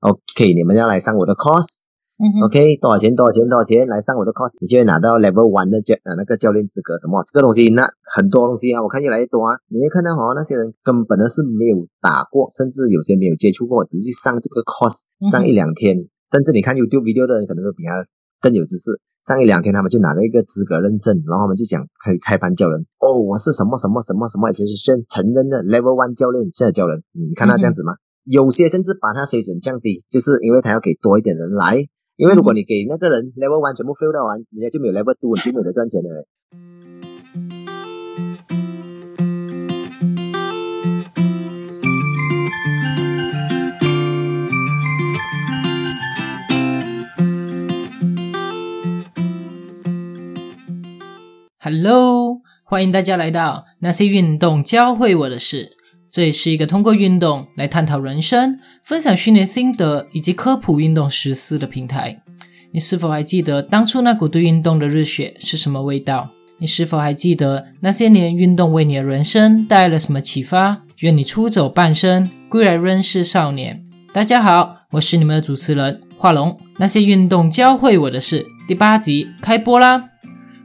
OK，你们要来上我的 course。嗯、OK，多少钱？多少钱？多少钱？来上我的 course，你就会拿到 Level One 的教呃那个教练资格。什么？这个东西那很多东西啊，我看越来越多啊。你会看到哦，那些人根本呢是没有打过，甚至有些没有接触过，只是上这个 course 上一两天，甚至你看 YouTube video 的人可能都比他更有知识。上一两天他们就拿了一个资格认证，然后他们就讲可以开班教人。哦，我是什么什么什么什么，其实是承认的 Level One 教练，现在教人。嗯你看他这样子吗？有些甚至把他水准降低，就是因为他要给多一点人来。因为如果你给那个人 level one 全部 fail 掉完，人家就没有 level two，你就没有赚钱的嘞。Hello，欢迎大家来到那些运动教会我的事。这也是一个通过运动来探讨人生、分享训练心得以及科普运动实施的平台。你是否还记得当初那股对运动的热血是什么味道？你是否还记得那些年运动为你的人生带来了什么启发？愿你出走半生，归来仍是少年。大家好，我是你们的主持人华龙。那些运动教会我的事第八集开播啦！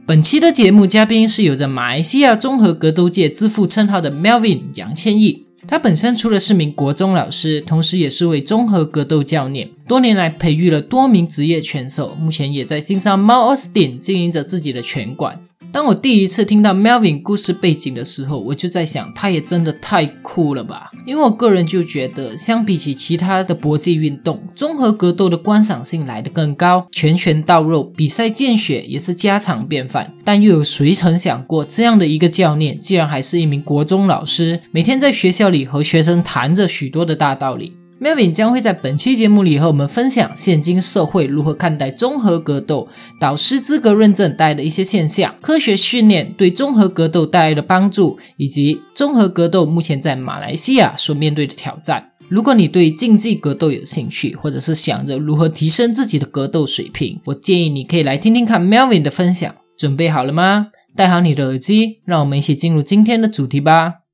本期的节目嘉宾是有着马来西亚综合格斗界之父称号的 Melvin 杨千亿。他本身除了是名国中老师，同时也是位综合格斗教练，多年来培育了多名职业拳手，目前也在新山猫奥斯汀经营着自己的拳馆。当我第一次听到 Melvin 故事背景的时候，我就在想，他也真的太酷了吧！因为我个人就觉得，相比起其他的搏击运动，综合格斗的观赏性来得更高，拳拳到肉，比赛见血也是家常便饭。但又有谁曾想过，这样的一个教练，竟然还是一名国中老师，每天在学校里和学生谈着许多的大道理。Melvin 将会在本期节目里和我们分享现今社会如何看待综合格斗、导师资格认证带来的一些现象、科学训练对综合格斗带来的帮助，以及综合格斗目前在马来西亚所面对的挑战。如果你对竞技格斗有兴趣，或者是想着如何提升自己的格斗水平，我建议你可以来听听看 Melvin 的分享。准备好了吗？戴好你的耳机，让我们一起进入今天的主题吧。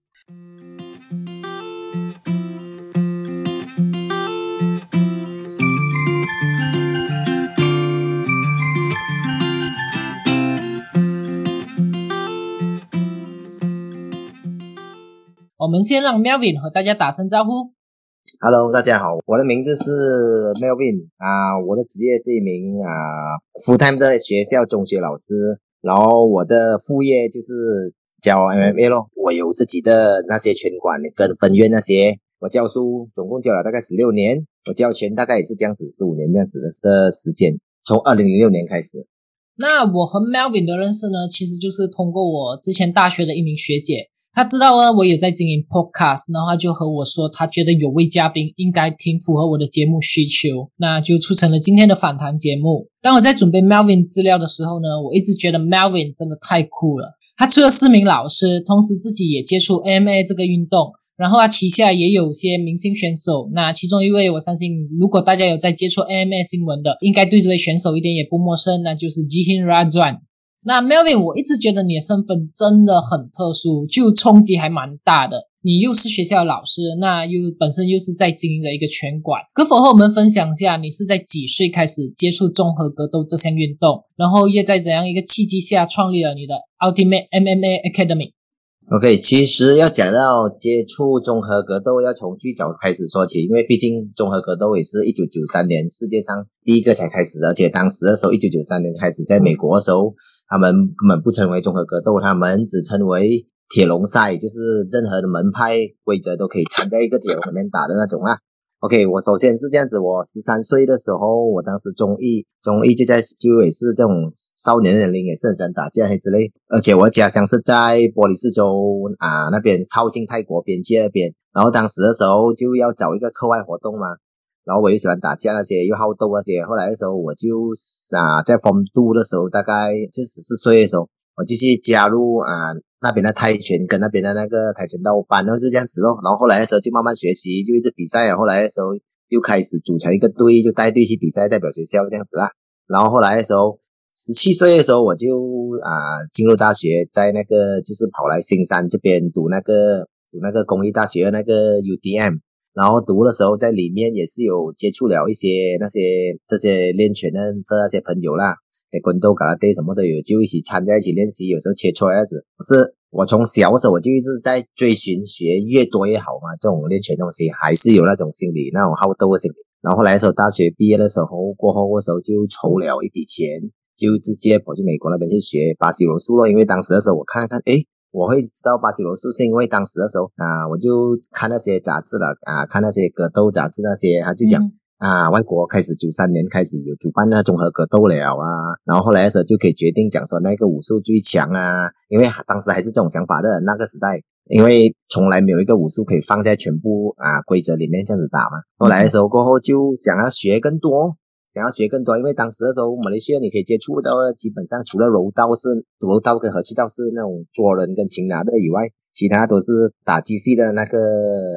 我们先让 Melvin 和大家打声招呼。Hello，大家好，我的名字是 Melvin 啊，我的职业是一名啊 full time 的学校中学老师，然后我的副业就是教 MMA 咯，我有自己的那些拳馆跟分院那些，我教书总共教了大概十六年，我教拳大概也是这样子十五年这样子的的时间，从二零零六年开始。那我和 Melvin 的认识呢，其实就是通过我之前大学的一名学姐，他知道呢我有在经营 Podcast，然后他就和我说，他觉得有位嘉宾应该挺符合我的节目需求，那就促成了今天的访谈节目。当我在准备 Melvin 资料的时候呢，我一直觉得 Melvin 真的太酷了。他除了是名老师，同时自己也接触 MMA 这个运动。然后他旗下也有些明星选手，那其中一位我相信，如果大家有在接触 MMA 新闻的，应该对这位选手一点也不陌生，那就是 Jihin Rajan。那 Melvin，我一直觉得你的身份真的很特殊，就冲击还蛮大的。你又是学校老师，那又本身又是在经营着一个拳馆，可否和我们分享一下，你是在几岁开始接触综合格斗这项运动，然后又在怎样一个契机下创立了你的 Ultimate MMA Academy？OK，其实要讲到接触综合格斗，要从最早开始说起，因为毕竟综合格斗也是一九九三年世界上第一个才开始的，而且当时的时候，一九九三年开始在美国的时候，他们根本不称为综合格斗，他们只称为铁笼赛，就是任何的门派规则都可以缠在一个铁笼里面打的那种啊。OK，我首先是这样子，我十三岁的时候，我当时中意，中意就在就也是这种少年年龄，也是很喜欢打架之类，而且我家乡是在波利斯州啊那边靠近泰国边界那边，然后当时的时候就要找一个课外活动嘛，然后我又喜欢打架那些，又好斗那些，后来的时候我就啊在丰都的时候，大概就十四岁的时候，我就去加入啊那边的泰拳跟那边的那个跆拳道班，然后是这样子咯。然后后来的时候就慢慢学习，就一直比赛啊。后来的时候又开始组成一个队，就带队去比赛，代表学校这样子啦。然后后来的时候，十七岁的时候我就啊进入大学，在那个就是跑来新山这边读那个读那个公立大学那个 UDM。然后读的时候在里面也是有接触了一些那些这些练拳的的那些朋友啦，在滚斗、嘎啦队什么都有，就一起参加一起练习，有时候切磋样子。是我从小时候我就一直在追寻学越多越好嘛，这种练拳东西还是有那种心理，那种好斗的心理。然后后来的时候大学毕业的时候过后的时候就筹了一笔钱，就直接跑去美国那边去学巴西柔术了，因为当时的时候我看看，诶。我会知道巴西柔术，是因为当时的时候啊，我就看那些杂志了啊，看那些格斗杂志那些，他就讲啊，外国开始九三年开始有主办那综合格斗了啊，然后后来的时候就可以决定讲说那个武术最强啊，因为当时还是这种想法的那个时代，因为从来没有一个武术可以放在全部啊规则里面这样子打嘛，后来的时候过后就想要学更多。想要学更多，因为当时的时候，马来西亚你可以接触到，基本上除了柔道是柔道跟和气道是那种捉人跟擒拿的以外，其他都是打机器的那个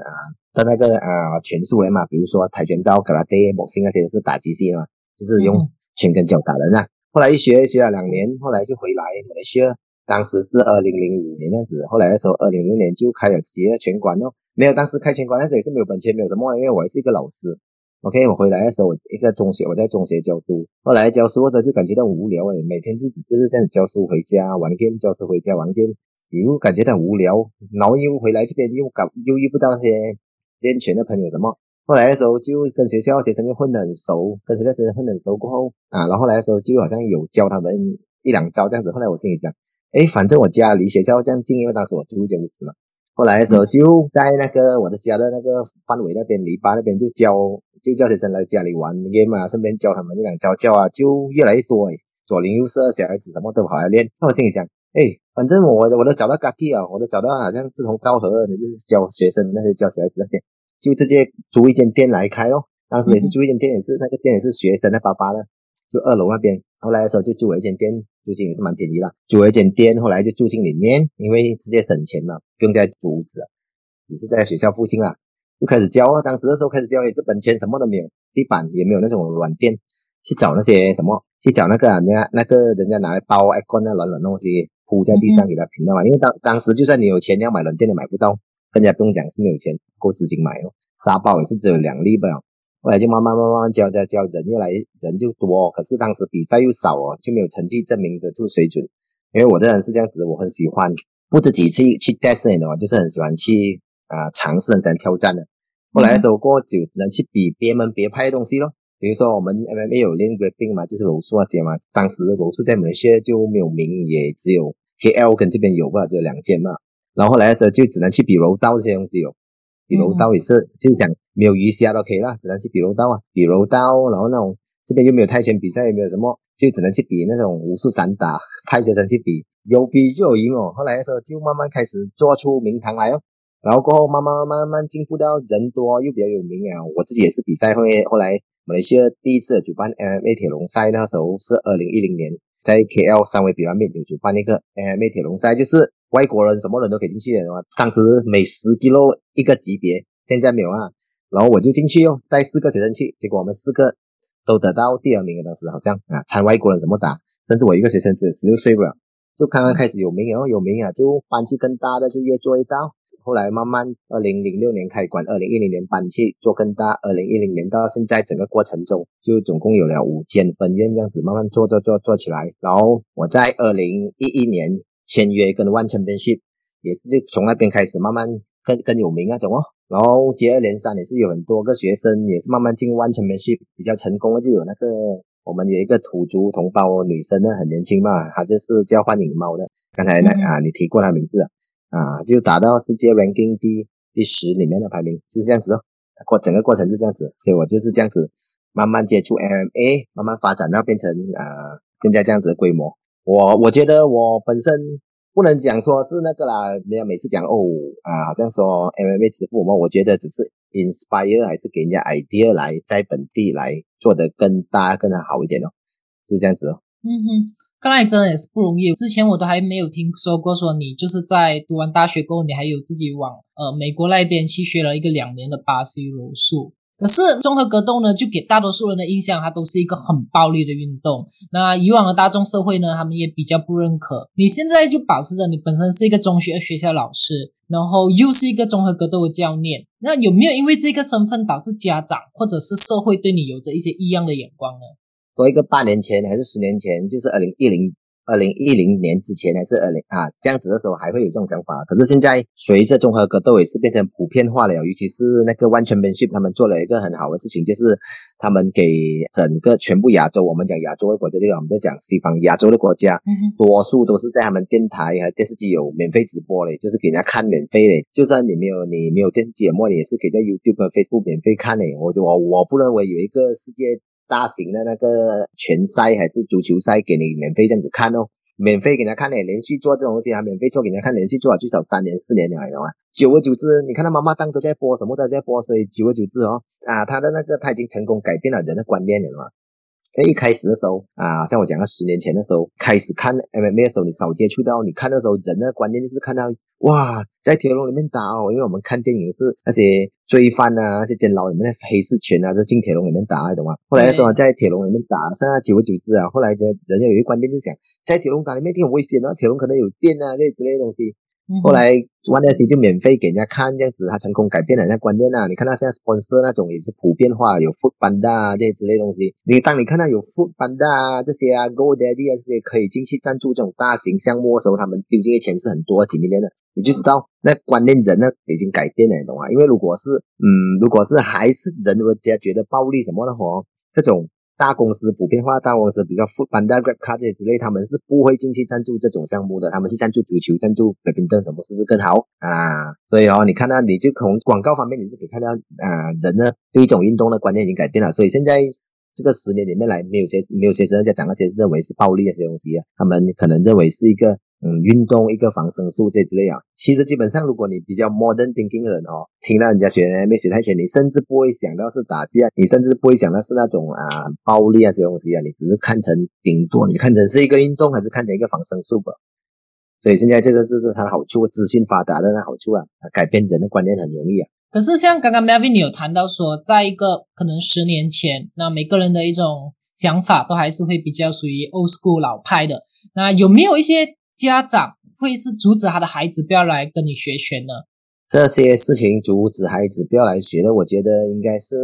啊的那个啊拳术的嘛，比如说跆拳道、格拉蒂、搏击那些是打机器的嘛，就是用拳跟脚打人啊。后来一学学了两年，后来就回来马来西亚，当时是二零零五年那样子，后来的时候二零零六年就开了几个拳馆哦，没有当时开拳馆那时也是没有本钱，没有什么，因为我也是一个老师。OK，我回来的时候，我一个中学，我在中学教书。后来教书的时候就感觉到无聊诶，每天日子就是这样教书回家，玩 game 教书回家玩 game，又感觉到无聊，然后又回来这边又搞又遇不到那些练拳的朋友什么。后来的时候就跟学校学生就混得很熟，跟学校学生混得很熟过后啊，然后来的时候就好像有教他们一两招这样子。后来我心里想，哎，反正我家离学校这样近，因为当时我住一间屋子嘛。后来的时候就在那个我的家的那个范围那边篱笆那边就教就叫学生来家里玩 game 啊，顺便教他们这两招教啊，就越来越多诶，左邻右舍小孩子什么都跑来练。那我心里想，哎，反正我我都找到 gaki 啊，我都找到好像志同道合的，就是教学生那些教小孩子那些，就直接租一间店来开咯。当时也是租一间店，也是那个店也是学生的爸爸的，就二楼那边。后来的时候就租了一间店。租金也是蛮便宜啦，租了一间店，后来就住进里面，因为直接省钱嘛，不用再租屋子了，也是在学校附近啦，就开始教。当时的时候开始教也是本钱什么都没有，地板也没有那种软垫，去找那些什么，去找那个人家那个人家拿来包爱关那软软东西铺在地上给他平掉嘛。因为当当时就算你有钱要买软垫也买不到，更加不用讲是没有钱够资金买哦，沙包也是只有两粒吧。后来就慢慢慢慢教教教，人越来人就多，可是当时比赛又少哦，就没有成绩证明的这水准。因为我这人是这样子的，我很喜欢不自己去去带摄影的话，就是很喜欢去啊尝试、很想挑战的。后来的时候过就能去比别门别派的东西咯，比如说我们 MMA 有练 grappling 嘛，就是柔术那些嘛。当时的柔术在马来西亚就没有名，也只有 KL 跟这边有吧，只有两间嘛。然后后来的时候就只能去比柔道这些东西哦。比柔道也是，就是讲没有鱼虾都可以啦，只能去比柔道啊，比柔道，然后那种这边又没有泰拳比赛，也没有什么，就只能去比那种武术散打，派学生去比，有比就有赢哦。后来的时候就慢慢开始做出名堂来哦，然后过后慢慢慢慢进步到人多又比较有名啊。我自己也是比赛会，后来马来西亚第一次主办 MMA 铁笼赛，那时候是二零一零年，在 KL 三维比拉面有主办那个 MMA 铁笼赛，就是。外国人什么人都可以进去的嘛，当时每十几路一个级别，现在没有啊。然后我就进去哟，带四个学生去，结果我们四个都得到第二名。当时好像啊，参外国人怎么打，甚至我一个学生只有十六岁不了，就刚刚开始有名，然后有名啊，就搬去更大的，就越做越大。后来慢慢，二零零六年开馆，二零一零年搬去做更大，二零一零年到现在整个过程中，就总共有了五间分院这样子，慢慢做做做做起来。然后我在二零一一年。签约跟 One Championship 也是就从那边开始慢慢更更有名那种哦，然后接二连三也是有很多个学生也是慢慢进 One Championship 比较成功的，就有那个我们有一个土族同胞女生呢，很年轻嘛，她就是叫幻影猫的，刚才那啊你提过她名字啊，就打到世界 ranking 第第十里面的排名，就是这样子哦，过整个过程就这样子，所以我就是这样子慢慢接触 MMA，慢慢发展到变成啊现在这样子的规模。我我觉得我本身不能讲说是那个啦，人家每次讲哦啊，好像说 MMA 支付嘛，我觉得只是 inspire 还是给人家 idea 来在本地来做的更大更好一点哦，是这样子哦。嗯哼，看来真的也是不容易。之前我都还没有听说过说你就是在读完大学过后，你还有自己往呃美国那边去学了一个两年的巴西柔术。可是综合格斗呢，就给大多数人的印象，它都是一个很暴力的运动。那以往的大众社会呢，他们也比较不认可。你现在就保持着你本身是一个中学学校老师，然后又是一个综合格斗的教练，那有没有因为这个身份导致家长或者是社会对你有着一些异样的眼光呢？多一个八年前还是十年前，就是二零一零。二零一零年之前还是二零啊这样子的时候还会有这种想法，可是现在随着综合格斗也是变成普遍化了，尤其是那个 One Championship，他们做了一个很好的事情，就是他们给整个全部亚洲，我们讲亚洲的国家，这个我们在讲西方亚洲的国家，多数都是在他们电台和电视机有免费直播嘞，就是给人家看免费嘞，就算你没有你没有电视节目，你也是可以在 YouTube 和 Facebook 免费看嘞。我就我我不认为有一个世界。大型的那个拳赛还是足球赛，给你免费这样子看哦，免费给他看呢，连续做这种东西啊，免费做给他看，连续做了最少三年四年了，你懂吗？久而久之，你看他妈妈当都在播，什么都在播，所以久而久之哦，啊，他的那个他已经成功改变了人的观念，了嘛吗？那一开始的时候啊，像我讲的十年前的时候，开始看 MMA 的时候，你少接触到，你看的时候，人的观念就是看到哇，在铁笼里面打哦，因为我们看电影是那些罪犯啊，那些监牢里面的黑市拳啊，就进铁笼里面打，懂吗？后来说在铁笼里面打，现在久而久之啊，后来的人家有一个观念就是讲，在铁笼打里面一定很危险啊，铁笼可能有电啊，这之类的东西。后来 One FC 就免费给人家看，这样子他成功改变了人家观念啊！你看到现在 sponsor 那种也是普遍化，有 Foot Panda 啊这些之类东西。你当你看到有 Foot Panda 啊这些啊 Go Daddy 啊这些可以进去赞助这种大型项目的时候，他们丢进去钱是很多几 million 的，你就知道那观念人呢已经改变了，你懂吗？因为如果是嗯，如果是还是人家觉得暴力什么的话，这种。大公司普遍化，大公司比较富，办大 Grab 卡这些之类，他们是不会进去赞助这种项目的，他们去赞助足球、赞助北冰灯什么，是不是更好啊？所以哦，你看到你就从广告方面，你就可以看到啊，人呢对一种运动的观念已经改变了，所以现在这个十年里面来，没有些没有些人在讲那些认为是暴力那些东西啊，他们可能认为是一个。嗯，运动一个防身术这之类啊，其实基本上如果你比较 modern thinking 的人哦，听到人家学没学泰拳，你甚至不会想到是打架，你甚至不会想到是那种啊暴力啊这些东西啊，你只是看成顶多你看成是一个运动，还是看成一个防身术吧。所以现在这个是它的好处，资讯发达的那好处啊，改变人的观念很容易啊。可是像刚刚 Melvin 有谈到说，在一个可能十年前，那每个人的一种想法都还是会比较属于 old school 老派的，那有没有一些？家长会是阻止他的孩子不要来跟你学拳呢？这些事情阻止孩子不要来学的，我觉得应该是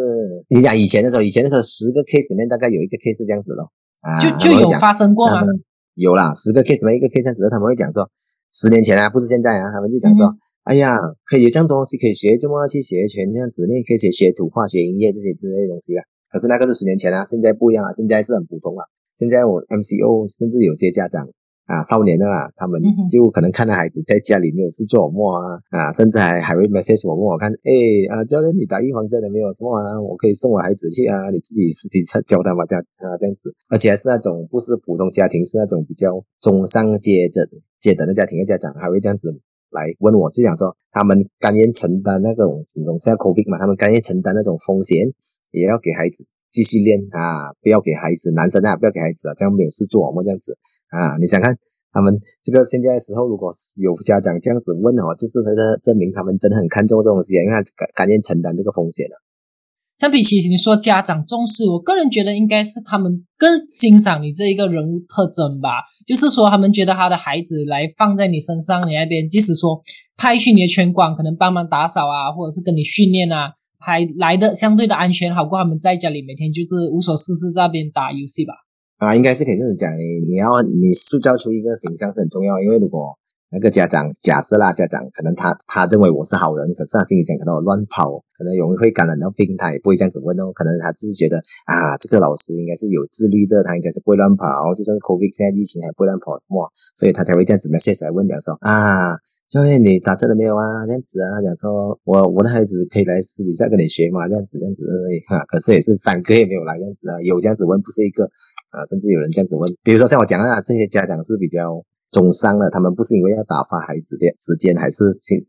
你讲以前的时候，以前的时候十个 case 里面大概有一个 case 这样子咯。啊，就就有发生过吗？有啦，十个 case 里面一个 case 这样子，他们会讲说，十年前啊，不是现在啊，他们就讲说，哎呀，可以有这样东西可以学，就么去学拳这样子，你可以学学土化学音乐这些之类的东西啊。可是那个是十年前啊，现在不一样啊，现在是很普通了。现在我 MCO 甚至有些家长。啊，少年的啦，他们就可能看到孩子在家里没有事做么啊，啊，甚至还还会 message 我问我看，哎啊，教练你打预防针了没有？什么啊？我可以送我孩子去啊，你自己实体教他嘛，这样啊这样子，而且还是那种不是普通家庭，是那种比较中上阶的阶等的家庭的家长，还会这样子来问我，就想说他们甘愿承担那种那种像 COVID 嘛，他们甘愿承担那种风险，也要给孩子。继续练啊！不要给孩子，男生啊，不要给孩子啊，这样没有事做，我们这样子啊。你想看他们这个现在的时候，如果有家长这样子问哦，就是他的证明他们真的很看重这种东西，因为甘甘愿承担这个风险了。相比起你说家长重视，我个人觉得应该是他们更欣赏你这一个人物特征吧。就是说，他们觉得他的孩子来放在你身上，你那边即使说派去你的拳馆，可能帮忙打扫啊，或者是跟你训练啊。还来的相对的安全，好过他们在家里每天就是无所事事在那边打游戏吧？啊，应该是可以这样讲，你你要你塑造出一个形象是很重要，因为如果。那个家长假设啦，家长可能他他认为我是好人，可是他心里想可能我乱跑，可能容易会感染到病，他也不会这样子问哦。可能他只是觉得啊，这个老师应该是有自律的，他应该是不会乱跑，就算是 COVID 现在疫情还不会乱跑什么，所以他才会这样子嘛。接下来问讲说啊，教练你打针了没有啊？这样子啊，讲说我我的孩子可以来私底下跟你学嘛？这样子这样子啊，可是也是三个月没有来这样子啊，有这样子问不是一个啊，甚至有人这样子问，比如说像我讲啊，这些家长是比较。中伤了，他们不是因为要打发孩子的时间，还是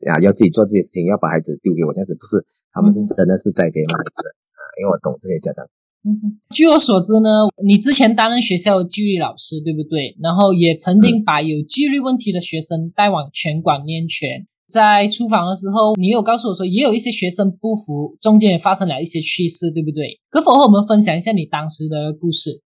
啊要自己做这些事情，要把孩子丢给我这样子，不是，他们真的是栽培孩子啊，因为我懂这些家长。嗯哼，据我所知呢，你之前担任学校纪律老师，对不对？然后也曾经把有纪律问题的学生带往拳馆练拳。在出访的时候，你有告诉我说，也有一些学生不服，中间也发生了一些趣事，对不对？可否和我们分享一下你当时的故事？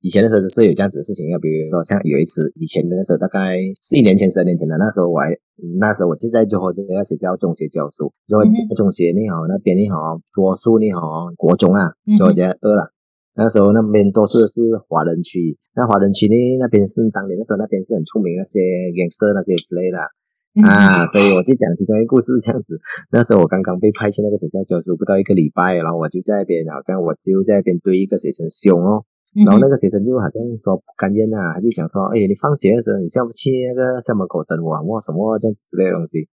以前的时候是有这样子的事情，要比如说像有一次，以前的时候大概是一年前、十年前的，那时候我还那时候我就在最后这个学校中学教书，就中学你好那边你好多数你好国中啊，就这二了。那时候那边都是是华人区，那华人区呢那边是当年的时候那边是很出名那些 gangster 那些之类的啊，所以我就讲其中一个故事这样子。那时候我刚刚被派去那个学校教书不到一个礼拜，然后我就在那边好像我就在那边对一个学生凶哦，然后那个学生就好像说不甘愿啊，他就想说，哎，你放学的时候你下不去那个校门口等我，我什么这样子之类的东西。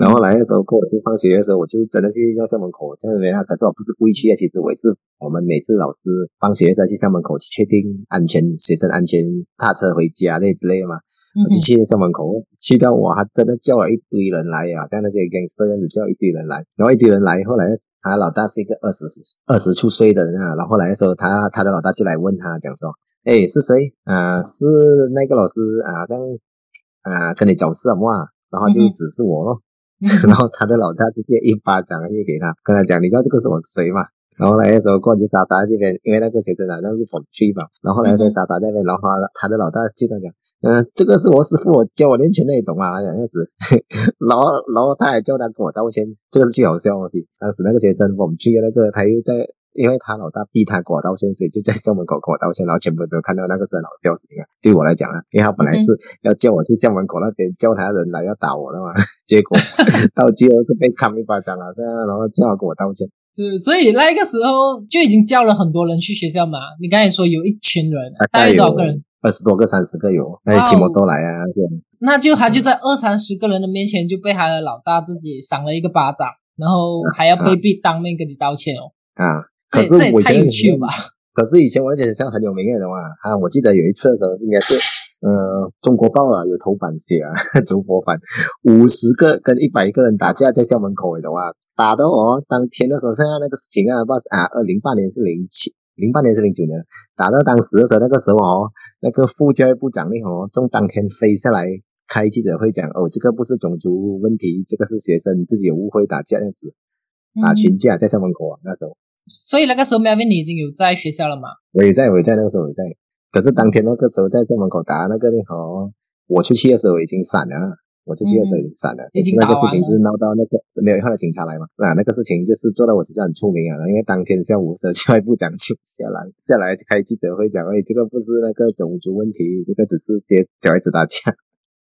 然后来的时候过我去放学的时候，我就真的去到校门口这样子啊，可是我不是故意去的，其实我也是。我们每次老师放学时候去校门口去确定安全，学生安全踏车回家那之类的嘛。我就去校门口，去到我还真的叫了一堆人来啊，像那些 gangster 样子叫一堆人来，然后一堆人来，后来他老大是一个二十二十出岁的人啊，然后来的时候他他的老大就来问他讲说，哎是谁啊？是那个老师啊，像啊跟你讲什么啊？然后就指示我咯，然后他的老大直接一巴掌就给他，跟他讲，你知道这个是我谁吗？然后来的时候过去莎莎这边，因为那个学生啊，那是ผม去嘛。然后来在莎莎那边，然后他的老大就跟讲，嗯，这个是我师傅，我教我练拳那一种啊？这样子。然后然后他还叫他跟我道歉，这个是最好笑的东西。当时那个学生我们去的那个，他又在，因为他老大逼他跟我道歉，所以就在校门口跟我道歉，然后全部都看到那个是很好笑事情啊。对我来讲啊，因为他本来是要叫我去校门口那边叫他人来要打我的嘛，结果 到最后就被砍一巴掌了，这样然后叫他跟我道歉。嗯，所以那个时候就已经叫了很多人去学校嘛。你刚才说有一群人，大概多少个人？二十多个、三十个有，那些期末都来啊。那就他就在二三十个人的面前就被他的老大自己赏了一个巴掌，然后还要卑鄙当面跟你道歉哦。啊，这这也太有趣了吧！可是以前我那学校很有名的嘛，啊，我记得有一次的时候应该是。呃，中国报啊有头版写啊，中国版五十个跟一百个人打架在校门口的话，打到哦，当天的时候，现在那个事情啊，不啊，二零八年是零七，零八年是零九年，打到当时的时候，那个时候哦，那个副教育部长那哦，从当天飞下来开记者会讲，哦，这个不是种族问题，这个是学生自己有误会打架这样子，打群架在校门口啊，那时候。所以那个时候，Melvin 你已经有在学校了吗？我也在，我也在那个时候我也在。可是当天那个时候在校门口打那个那，哦，我出去的时候已经散了，我就去的时候已经散了。已经那个事情是闹到那个没有后来警察来嘛？那那个事情就是做到我学校很出名啊，因为当天下午时候教育部长就下来下来开记者会讲，哎，这个不是那个种族问题，这个只是些小孩子打架。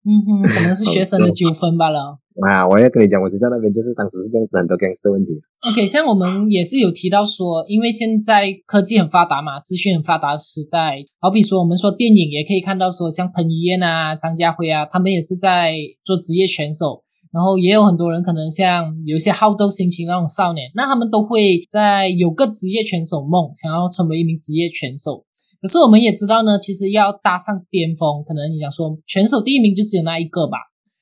嗯哼，可能是学生的 纠纷罢了。啊，我要跟你讲，我学校那边就是当时是这样子，很多 gangster 问题。OK，像我们也是有提到说，因为现在科技很发达嘛，资讯很发达的时代，好比说我们说电影也可以看到说，像彭于晏啊、张家辉啊，他们也是在做职业拳手。然后也有很多人可能像有一些好斗心情那种少年，那他们都会在有个职业拳手梦，想要成为一名职业拳手。可是我们也知道呢，其实要搭上巅峰，可能你想说选手第一名就只有那一个吧，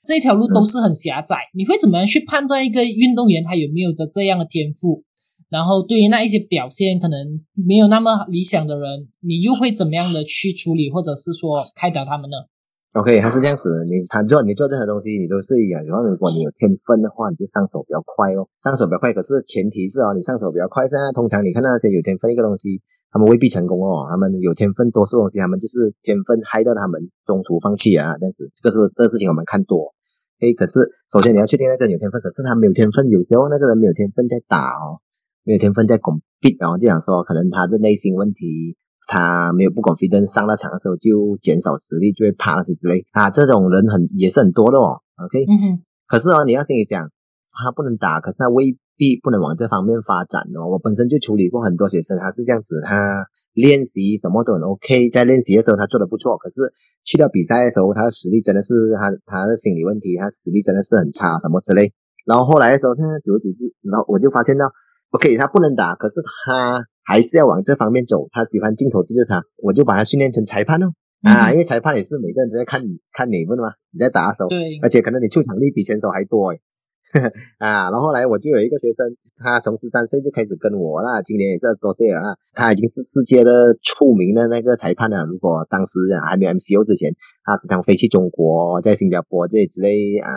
这条路都是很狭窄。你会怎么样去判断一个运动员他有没有着这样的天赋？然后对于那一些表现可能没有那么理想的人，你又会怎么样的去处理，或者是说开导他们呢？OK，还是这样子，你他做你做任何东西，你都是一样。然后如果你有天分的话，你就上手比较快哦，上手比较快。可是前提是哦，你上手比较快。现在通常你看那些有天分一个东西。他们未必成功哦，他们有天分，多数东西他们就是天分害到他们中途放弃啊，这样子，这个是这个事情我们看多。诶，可是首先你要确定那个人有天分，可是他没有天分，有时候那个人没有天分在打哦，没有天分在拱壁，然后就想说可能他的内心问题，他没有不拱飞灯，上到场的时候就减少实力，就会怕那些之类啊，这种人很也是很多的哦。OK，嗯哼，可是哦，你要心里想，他不能打，可是他未。必不能往这方面发展哦。我本身就处理过很多学生，他是这样子，他练习什么都很 OK，在练习的时候他做的不错，可是去到比赛的时候，他的实力真的是他他的心理问题，他实力真的是很差，什么之类。然后后来的时候，他久而久之，然后我就发现到，OK，他不能打，可是他还是要往这方面走，他喜欢镜头就是他，我就把他训练成裁判哦。啊，因为裁判也是每个人都在看你看你问嘛，你在打的时候，对，而且可能你出场率比选手还多诶。啊，然后后来我就有一个学生，他从十三岁就开始跟我啦，今年也是二十多岁了啊，他已经是世界的出名的那个裁判了。如果当时还没有 MCO 之前，他时常飞去中国，在新加坡这之类啊，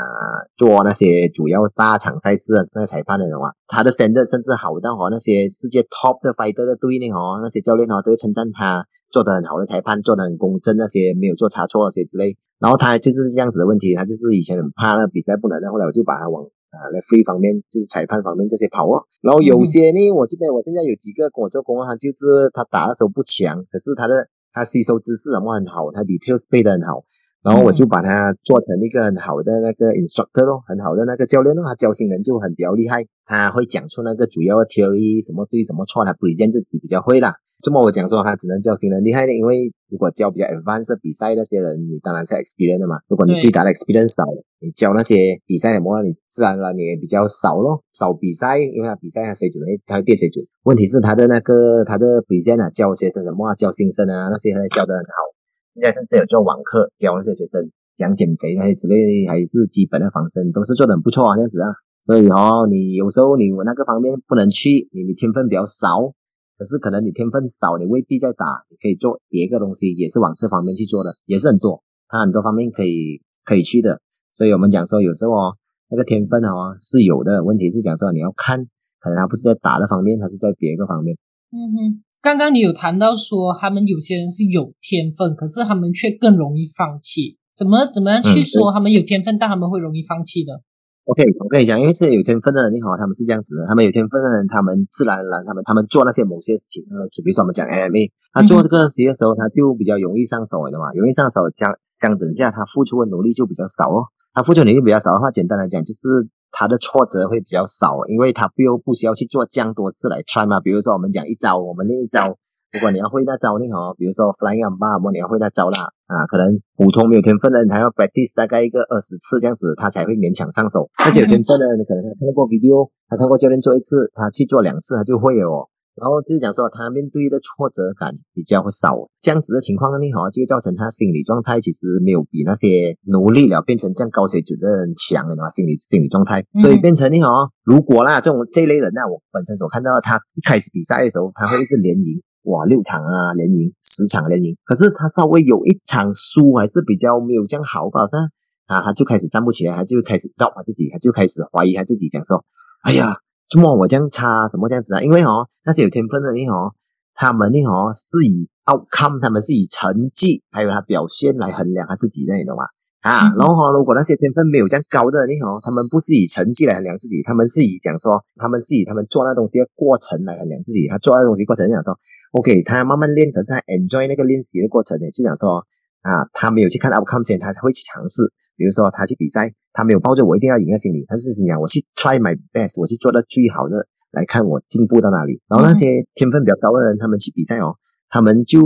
做那些主要大场赛事的那个裁判的人话，他的成绩甚至好到和那些世界 top 的 fighter 的队呢哦，那些教练哦都会称赞他做的很好的裁判，做的很公正，那些没有做差错那些之类。然后他就是这样子的问题，他就是以前很怕那比赛不能，后来我就把他往。啊，那飞方面就是裁判方面这些跑哦，然后有些呢，我这边我现在有几个跟我做工啊，就是他打的时候不强，可是他的他吸收知识什么很好，他 details 背的很好，然后我就把他做成一个很好的那个 instructor 咯，很好的那个教练咯，他教新人就很比较厉害，他会讲出那个主要的 theory 什么对什么错，他 present 自己比较会啦。这么我讲说他只能教新人厉害的，因为如果教比较 advanced 比赛那些人，你当然是 experience 的嘛。如果你对打的 experience 少，你教那些比赛什么，你自然了你也比较少咯，少比赛，因为他比赛他水准会他会变水准。问题是他的那个他的 present 啊，教学生什么教新生啊那些他教的很好。现在甚至有做网课教那些学生讲减肥那些之类，还是基本的防身都是做的很不错啊，这样子啊。所以哦，你有时候你那个方面不能去，你天分比较少。可是可能你天分少，你未必在打，你可以做别个东西，也是往这方面去做的，也是很多，他很多方面可以可以去的。所以我们讲说，有时候哦，那个天分哦是有的，问题是讲说你要看，可能他不是在打的方面，他是在别个方面。嗯哼，刚刚你有谈到说，他们有些人是有天分，可是他们却更容易放弃，怎么怎么样去说他们有天分，但他们会容易放弃的？OK，我跟你讲，因为是有天分的人，你好，他们是这样子的，他们有天分的人，他们自然而然，他们他们做那些某些事情，呃，就比如说我们讲 MMA，他做这个事的时候，他就比较容易上手的嘛，容易上手，相相等下他付出的努力就比较少哦，他付出努力比较少的话，简单来讲就是他的挫折会比较少，因为他不用不需要去做这样多次来 try 嘛，比如说我们讲一招，我们练一招。如果你要会那招呢，哦，比如说 flying a bar，你要会那招啦，啊，可能普通没有天分的人，他要 practice 大概一个二十次这样子，他才会勉强上手。而且有天分的人，可能他看过 video，他看过教练做一次，他去做两次，他就会哦。然后就是讲说，他面对的挫折感比较少，这样子的情况呢，哈，就会造成他心理状态其实没有比那些努力了变成这样高水准的人强，的嘛，心理心理状态，所以变成你，哈，如果啦，这种这类人呢，我本身所看到，他一开始比赛的时候，他会一直连赢。哇，六场啊连赢，十场连赢，可是他稍微有一场输，还是比较没有这样好吧？他啊，他就开始站不起来，他就开始找他自己，他就开始怀疑他自己，讲说，哎呀，怎么我这样差，什么这样子啊？因为哦，那些有天分的人哦，他们呢哦是以 outcome，他们是以成绩还有他表现来衡量他自己的，你懂吗？啊，然后如果那些天分没有这样高的，你好，他们不是以成绩来衡量自己，他们是以讲说，他们是以他们做那东西的过程来衡量自己。他做那东西过程讲说，OK，他慢慢练，可是他 enjoy 那个练习的过程呢，就讲说，啊，他没有去看 outcome 先，他才会去尝试。比如说他去比赛，他没有抱着我一定要赢的心理，他是心想我去 try my best，我去做到最好的，来看我进步到哪里。然后那些天分比较高的人，他们去比赛哦，他们就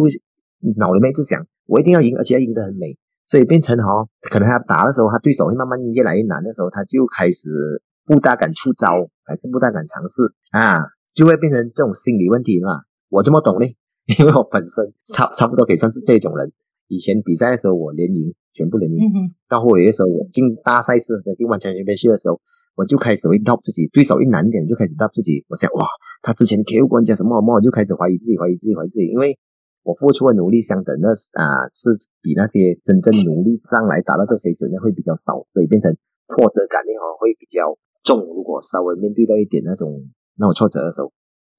脑里面就想，我一定要赢，而且要赢得很美。所以变成哈，可能他打的时候，他对手会慢慢越来越难的时候，他就开始不大敢出招，还是不大敢尝试啊，就会变成这种心理问题嘛。我这么懂呢，因为我本身差差不多可以算是这种人。以前比赛的时候，我连赢，全部能力。到后有的时候，我进大赛事的就完全边去的时候，我就开始会 top 自己，对手一难点就开始 top 自己。我想哇，他之前 KO 关家什么什么，我就开始怀疑自己，怀疑自己，怀疑自己，因为。我付出的努力相等，那啊是比那些真正努力上来达到这水准的会比较少，所以变成挫折感的话会比较重。如果稍微面对到一点那种那种挫折的时候，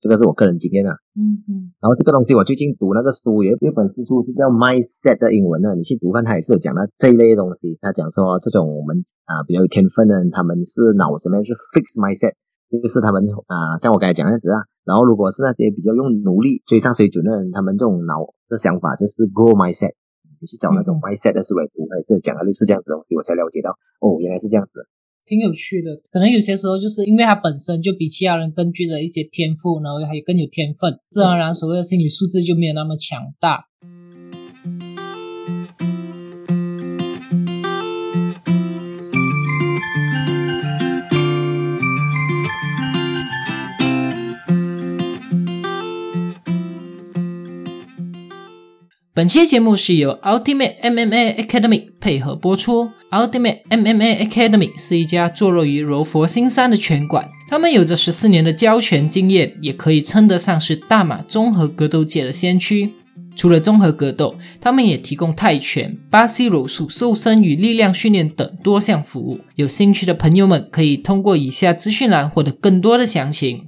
这个是我个人经验啊。嗯嗯。然后这个东西我最近读那个书，有一本书是叫《Mindset》的英文的，你去读看，它也是有讲到这一类东西。他讲说这种我们啊比较有天分的人，他们是脑什么是 Fix Mindset。就是他们啊，像我刚才讲的样子啊，然后如果是那些比较用努力追上水准的人，他们这种脑的想法就是 grow mindset，你去找那种 mindset 的思维，还是讲了类似这样子东西，我才了解到哦，原来是这样子，挺有趣的。可能有些时候就是因为他本身就比其他人根据着一些天赋，然后还有更有天分，自然而然所谓的心理素质就没有那么强大。本期节目是由 Ultimate MMA Academy 配合播出。Ultimate MMA Academy 是一家坐落于柔佛新山的拳馆，他们有着十四年的教拳经验，也可以称得上是大马综合格斗界的先驱。除了综合格斗，他们也提供泰拳、巴西柔术、瘦身与力量训练等多项服务。有兴趣的朋友们可以通过以下资讯栏获得更多的详情。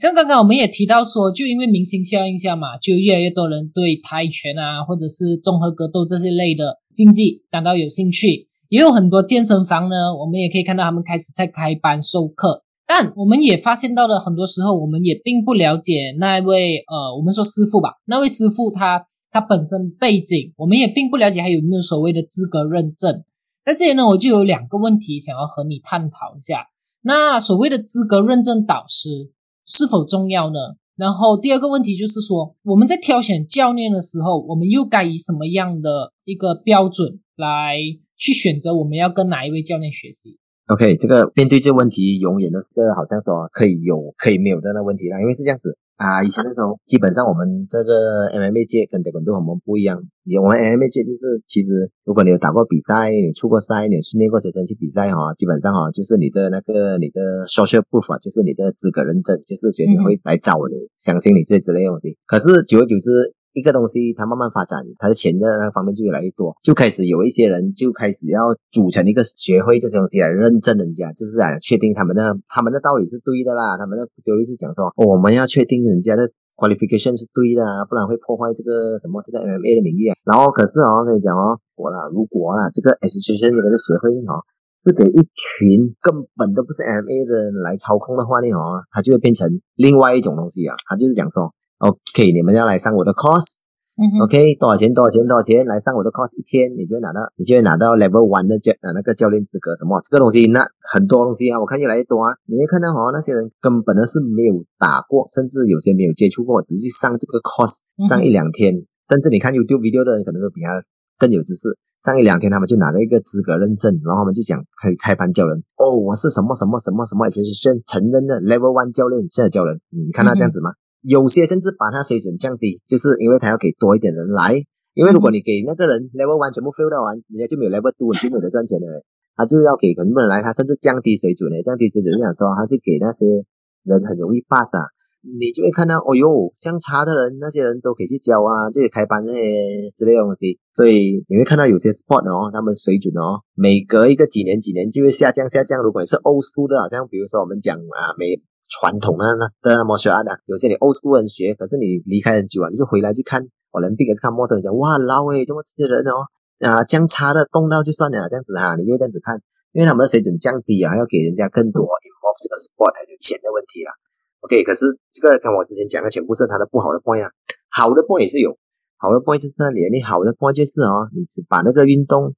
像刚刚我们也提到说，就因为明星效应下嘛，就越来越多人对泰拳啊，或者是综合格斗这些类的竞技感到有兴趣。也有很多健身房呢，我们也可以看到他们开始在开班授课。但我们也发现到了，很多时候我们也并不了解那一位呃，我们说师傅吧，那位师傅他他本身背景，我们也并不了解还有没有所谓的资格认证。在这里呢，我就有两个问题想要和你探讨一下。那所谓的资格认证导师。是否重要呢？然后第二个问题就是说，我们在挑选教练的时候，我们又该以什么样的一个标准来去选择我们要跟哪一位教练学习？OK，这个面对这问题，永远都是个好像说可以有可以没有的那问题啦，因为是这样子。啊，以前那时候，基本上我们这个 MMA 界跟德国队我们不一样。我们 MMA 界就是，其实如果你有打过比赛，你出过赛，你训练过学生去比赛哈，基本上哈，就是你的那个你的 social proof，就是你的资格认证，就是学生会来找你，相信你这之类东西。可是久而久之。一个东西它慢慢发展，它的钱的那方面就越来越多，就开始有一些人就开始要组成一个学会这些东西来认证人家，就是来确定他们的他们的道理是对的啦，他们的道理是讲说我们要确定人家的 qualification 是对的，不然会破坏这个什么这个 MA 的名誉。然后可是哦，我跟你讲哦，我啦，如果啊这个 association 这个学会哦是给一群根本都不是 MMA 的人来操控的话呢哦，它就会变成另外一种东西啊，它就是讲说。OK，你们要来上我的 course，OK，多少钱？多少钱？多少钱？来上我的 course，一天你就会拿到，你就会拿到 level one 的教呃那个教练资格。什么？这个东西那很多东西啊，我看越来越多啊。你会看到哦，那些人根本的是没有打过，甚至有些没有接触过，只是上这个 course 上一两天，甚至你看 YouTube video 的人可能都比他更有知识。上一两天他们就拿到一个资格认证，然后他们就想可以开班教人。哦，我是什么什么什么什么，就是先承认的 level one 教练现在教人。你看他这样子吗？有些甚至把他水准降低，就是因为他要给多一点人来。因为如果你给那个人 level one 全部 fill 到完，人家就没有 level two，就没有赚钱的。他就要给很多人来，他甚至降低水准呢，降低水准就想说，他就给那些人很容易 pass 啊。你就会看到，哦哟，这样差的人，那些人都可以去教啊，这些开班那些之类的东西。所以你会看到有些 sport 哦，他们水准哦，每隔一个几年几年就会下降下降。如果你是 old school 的，好像比如说我们讲啊，每传统的那的那么学啊的，有些你 old school 人学，可是你离开很久啊，你就回来去看，我能并个是看模特，你讲哇老诶，这么这些人哦啊，这样差的动到就算了，这样子哈，你就这样子看，因为他们的水准降低啊，要给人家更多 involve 这个 sport 还是钱的问题啦。OK，可是这个跟我之前讲的全部是他的不好的 point 啊，好的 point 也是有，好的 point 就是那里，你好的 point 就是哦，你是把那个运动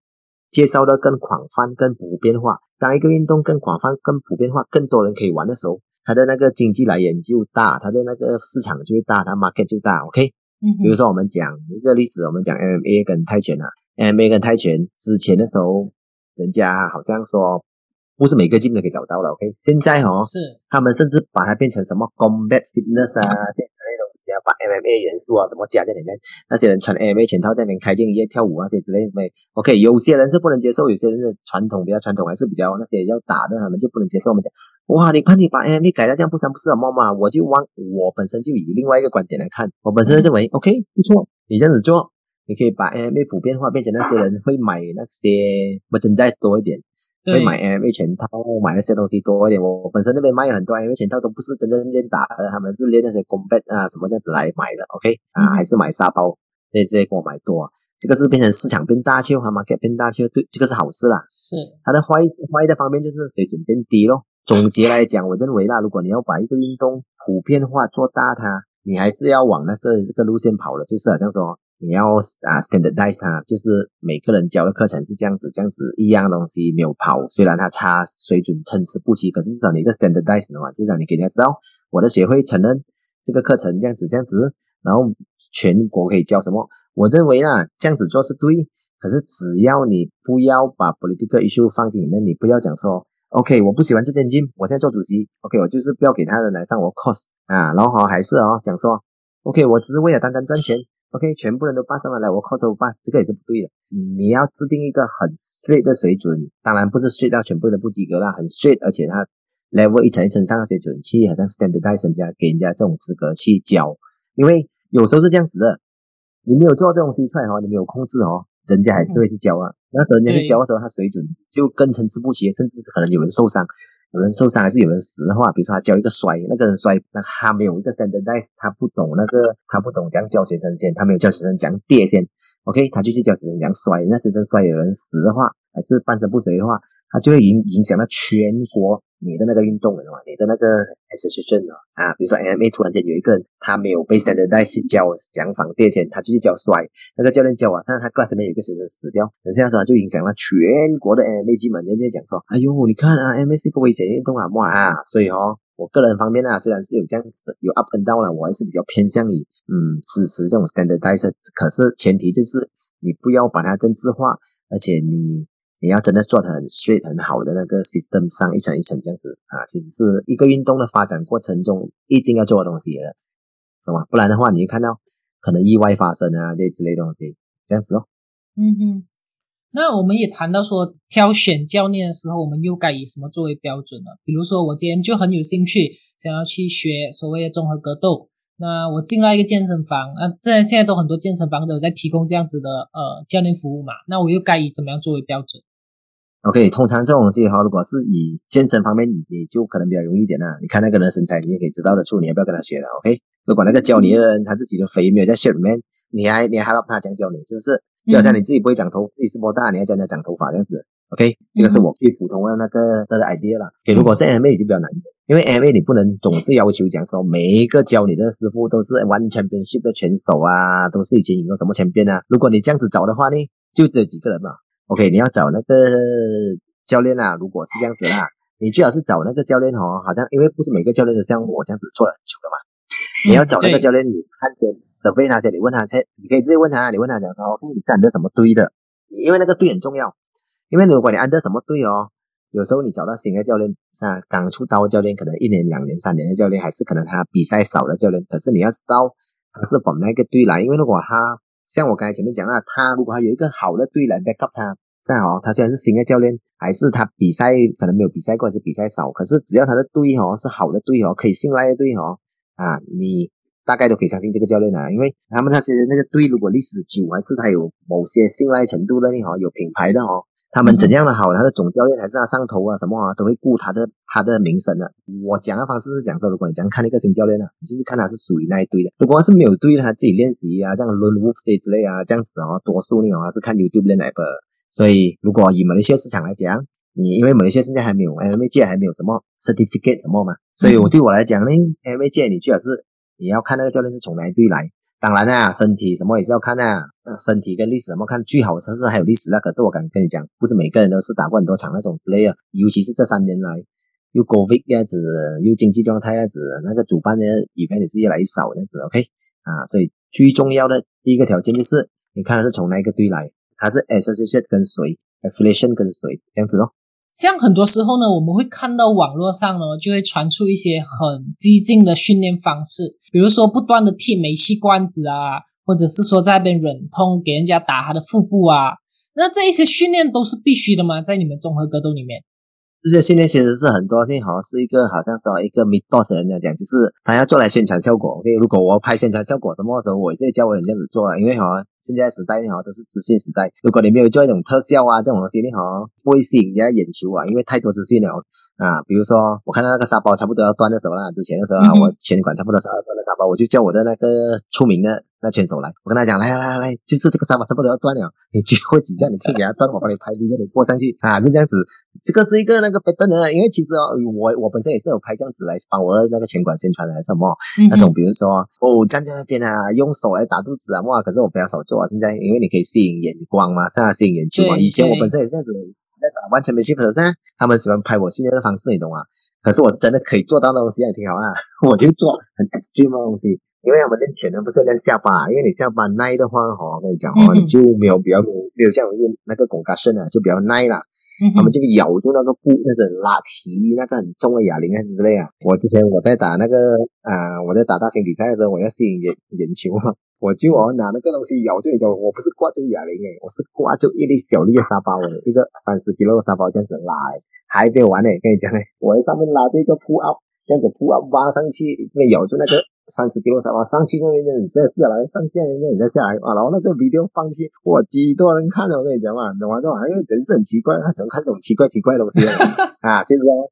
介绍的更广泛、更普遍化。当一个运动更广泛、更普遍化，更多人可以玩的时候。它的那个经济来源就大，它的那个市场就会大，它 market 就大，OK。嗯。比如说我们讲一个例子，我们讲 MMA 跟泰拳啊，MMA 跟泰拳之前的时候，人家好像说不是每个 gym 都可以找到了，OK。现在哦，是他们甚至把它变成什么 combat fitness 啊把 MMA 元素啊什么加在里面，那些人穿 MMA 全套在里面开镜夜跳舞啊这些之类，OK，有些人是不能接受，有些人是传统比较传统，还是比较那些要打的，他们就不能接受。我们讲，哇，你看你把 MMA 改了这样不三不四的么嘛？我就往我本身就以另外一个观点来看，我本身认为 OK 不错，你这样子做，你可以把 MMA 普遍化，变成那些人会买那些不真再多一点。会买 MMA 全套，买那些东西多一点。我本身那边卖很多 MMA 全套，都不是真正练打的，他们是练那些公 bet 啊什么这样子来买的。OK 啊，还是买沙包，那这些给我买多。这个是变成市场变大气，他们给变大气，对，这个是好事啦。是它的坏坏的方面就是水准变低咯。总结来讲，我认为啦，如果你要把一个运动普遍化做大，它你还是要往那这这个路线跑了，就是好像说。你要啊，standardize 它，就是每个人教的课程是这样子，这样子一样东西没有跑，虽然它差水准参差不齐，可是至少你一个 standardize 的话，至少你给人家知道，我的协会承认这个课程这样子这样子，然后全国可以教什么？我认为啊，这样子做是对。可是只要你不要把 political issue 放进里面，你不要讲说，OK，我不喜欢这间 gym，我现在做主席，OK，我就是不要给他人来上我 course 啊，然后还是哦讲说，OK，我只是为了单单赚钱，OK，全部人都 pass 上来我 course 我 pass，这个也是不对的。你要制定一个很 straight 的水准，当然不是 straight 到全部人都不及格啦，很 straight，而且他 level 一层一层上的水准，去好像 standardize 人家给人家这种资格去教，因为有时候是这样子的，你没有做这种西出来哦，你没有控制哦。人家还是会去教啊，那时候人家去教的时候，他水准就更参差不齐，甚至是可能有人受伤，有人受伤还是有人死的话，比如说他教一个摔，那个人摔，那他没有一个安全带他不懂那个，他不懂讲教学生先，他没有教学生讲跌先，OK，他就去教学生讲摔，那学生摔有人死的话，还是半身不遂的话。他就会影影响到全国你的那个运动了嘛，你的那个 S H 证啊啊，比如说 M A 突然间有一个人他没有被 standardize 教讲仿垫前，他就去教摔，那个教练教啊，但是他 class 里面有个学生死掉，等下子就影响了全国的 MMA 基本人就讲说，哎呦，你看啊，M A 是一个危险运动啊，哇啊，所以哦，我个人方面呢，虽然是有这样子的有 up and down 了，我还是比较偏向于嗯支持这种 standardize，可是前提就是你不要把它政治化，而且你。你要真的做的很 straight 很好的那个 system 上一层一层这样子啊，其实是一个运动的发展过程中一定要做的东西的，懂吗？不然的话，你会看到可能意外发生啊这之类东西，这样子哦。嗯哼，那我们也谈到说，挑选教练的时候，我们又该以什么作为标准呢？比如说，我今天就很有兴趣，想要去学所谓的综合格斗，那我进了一个健身房，那这现在都很多健身房都有在提供这样子的呃教练服务嘛，那我又该以怎么样作为标准？OK，通常这种东西哈，如果是以健身方面，你就可能比较容易一点啦。你看那个人身材，你也可以知道得出，你要不要跟他学了。OK，如果那个教你的人他自己的肥没有在血里面，你还你还让他讲教你，是不是？就好像你自己不会长头，自己是波大，你要教人家长头发这样子。OK，这个是我最普通的那个那个 idea 了。如果是 MMA 就比较难一点，因为 MMA 你不能总是要求讲说每一个教你的师傅都是完全编训的拳手啊，都是以前赢过什么前边啊。如果你这样子找的话呢，就只有几个人嘛。OK，你要找那个教练啊，如果是这样子啦，你最好是找那个教练哦，好像因为不是每个教练都像我这样子做了很久的嘛。你要找那个教练，你看见设备那些，你问他先，你可以直接问他，你问他讲说，OK，你是按照什么队的？因为那个队很重要，因为如果你按照什么队哦，有时候你找到新的教练，是啊，刚出道的教练，可能一年、两年、三年的教练，还是可能他比赛少的教练，可是你要知道他是从那个队来，因为如果他像我刚才前面讲了，他如果他有一个好的队来 back up 他。那哦，他虽然是新的教练，还是他比赛可能没有比赛过，还是比赛少。可是只要他的队哦是好的队哦，可以信赖的队哦，啊，你大概都可以相信这个教练了。因为他们那些那个队如果历史久，还是他有某些信赖程度的呢哈，有品牌的哦，他们怎样的好，他的总教练还是他上头啊什么啊，都会顾他的他的名声的。我讲的方式是讲说，如果你这样看一个新教练呢，你就是看他是属于那一队的。如果是没有队，他自己练习啊，这样轮 wolf 之类啊，这样子哦，多数呢哦是看 YouTube 练来的。所以，如果以马来西亚市场来讲，你因为马来西亚现在还没有 MMA 界还没有什么 certificate 什么嘛，所以我对我来讲呢，MMA 界你最好是你要看那个教练是从哪一队来。当然啦，身体什么也是要看啊，身体跟历史什么看最好，甚至还有历史那。可是我敢跟你讲，不是每个人都是打过很多场那种之类的，尤其是这三年来又 COVID 样子，又经济状态样子，那个主办的比赛也是越来越少这样子。OK 啊，所以最重要的第一个条件就是你看的是从哪一个队来。它是 association 跟随，affiliation 跟随这样子咯。像很多时候呢，我们会看到网络上呢，就会传出一些很激进的训练方式，比如说不断的踢煤气罐子啊，或者是说在那边忍痛给人家打他的腹部啊。那这一些训练都是必须的吗？在你们综合格斗里面？这些训练其实是很多，现在好像是一个好像说一个 m i d o s 人来讲，就是他要做来宣传效果。OK，如果我拍宣传效果什么时候，我就教人这样子做了。因为哈，现在时代哈都是资讯时代，如果你没有做一种特效啊这种东西，你好不会吸引人家眼球啊，因为太多资讯了啊。比如说我看到那个沙包差不多要断的时候啦，之前的时候啊，我拳馆差不多是二断的沙包，我就叫我的那个出名的。那拳手来，我跟他讲，来来来，就是这个沙包差不多要断了，你最后几下你可以给他断，我帮你拍低，让你过上去啊，就这样子。这个是一个那个别的呢，因为其实哦，我我本身也是有拍这样子来帮我的那个拳馆宣传的，还是什么那种，比如说哦站在那边啊，用手来打肚子啊，哇，可是我比较少做啊。现在因为你可以吸引眼光嘛，是啊，吸引眼球嘛。以前我本身也是这样子在打完全没戏，可是他们喜欢拍我训练的方式，你懂吗？可是我是真的可以做到的东西，也挺好啊。我就做很 extreme 的东西，因为我们练前呢不是练下巴，因为你下巴耐的话哈，我跟你讲哦，你就没有比较没有像练那个拱嘎身啊，就比较耐了。他们就咬住那个布，那种拉提那个很重的哑铃啊之类啊。我之前我在打那个啊，我在打大型比赛的时候，我要吸引眼眼球嘛，我就我拿那个东西咬住你的，我不是挂着哑铃诶，我是挂住一粒小粒的沙包诶，一个三十 kg 的沙包这样子拉，还没有完诶，跟你讲诶，我在上面拉这个铺 up，这样子铺 up 挖上去，那咬住那个。三十 kg 沙包上去那边就你再下来，上线那边再下来啊，然后那个 video 放去，哇，几多人看了，我跟你讲嘛，懂吗？这玩意人是很奇怪，他喜欢看这种奇怪奇怪的东西啊，其实哦，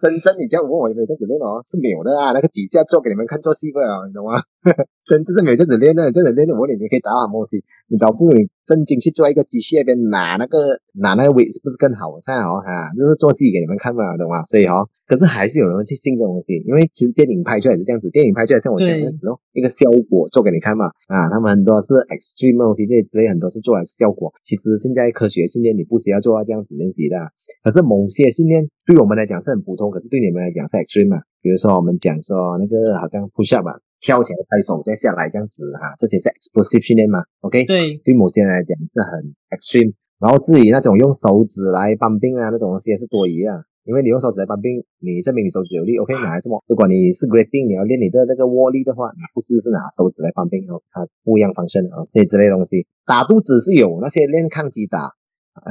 深圳你叫我问我有没有这样子练哦，是没有的啊，那个几下做给你们看做戏份啊，你懂吗？真就是没有这样子练的，这样子练的我你你可以打很多东西，你倒不如你正经去做一个机械边拿那个拿那个位是不是更好？这样哦哈，就是做戏给你们看嘛，懂吗？所以哈。可是还是有人去信这种东西，因为其实电影拍出来是这样子，电影拍出来像我讲的，然后一个效果做给你看嘛，啊，他们很多是 extreme 东西，这些之类很多是做来效果。其实现在科学训练你不需要做到这样子练习的，可是某些训练对我们来讲是很普通，可是对你们来讲是 extreme 嘛。比如说我们讲说那个好像 push up 吧，跳起来拍手再下来这样子哈，这些是 explosive 训练嘛，OK？对，对某些人来讲是很 extreme，然后至于那种用手指来搬兵啊那种东西也是多余啊。因为你用手指来搬兵，你证明你手指有力，OK？拿来这么？如果你是 grappling，你要练你的那个握力的话，你不是是拿手指来搬兵哦，它不一样方式啊，这些之类东西。打肚子是有那些练抗击打，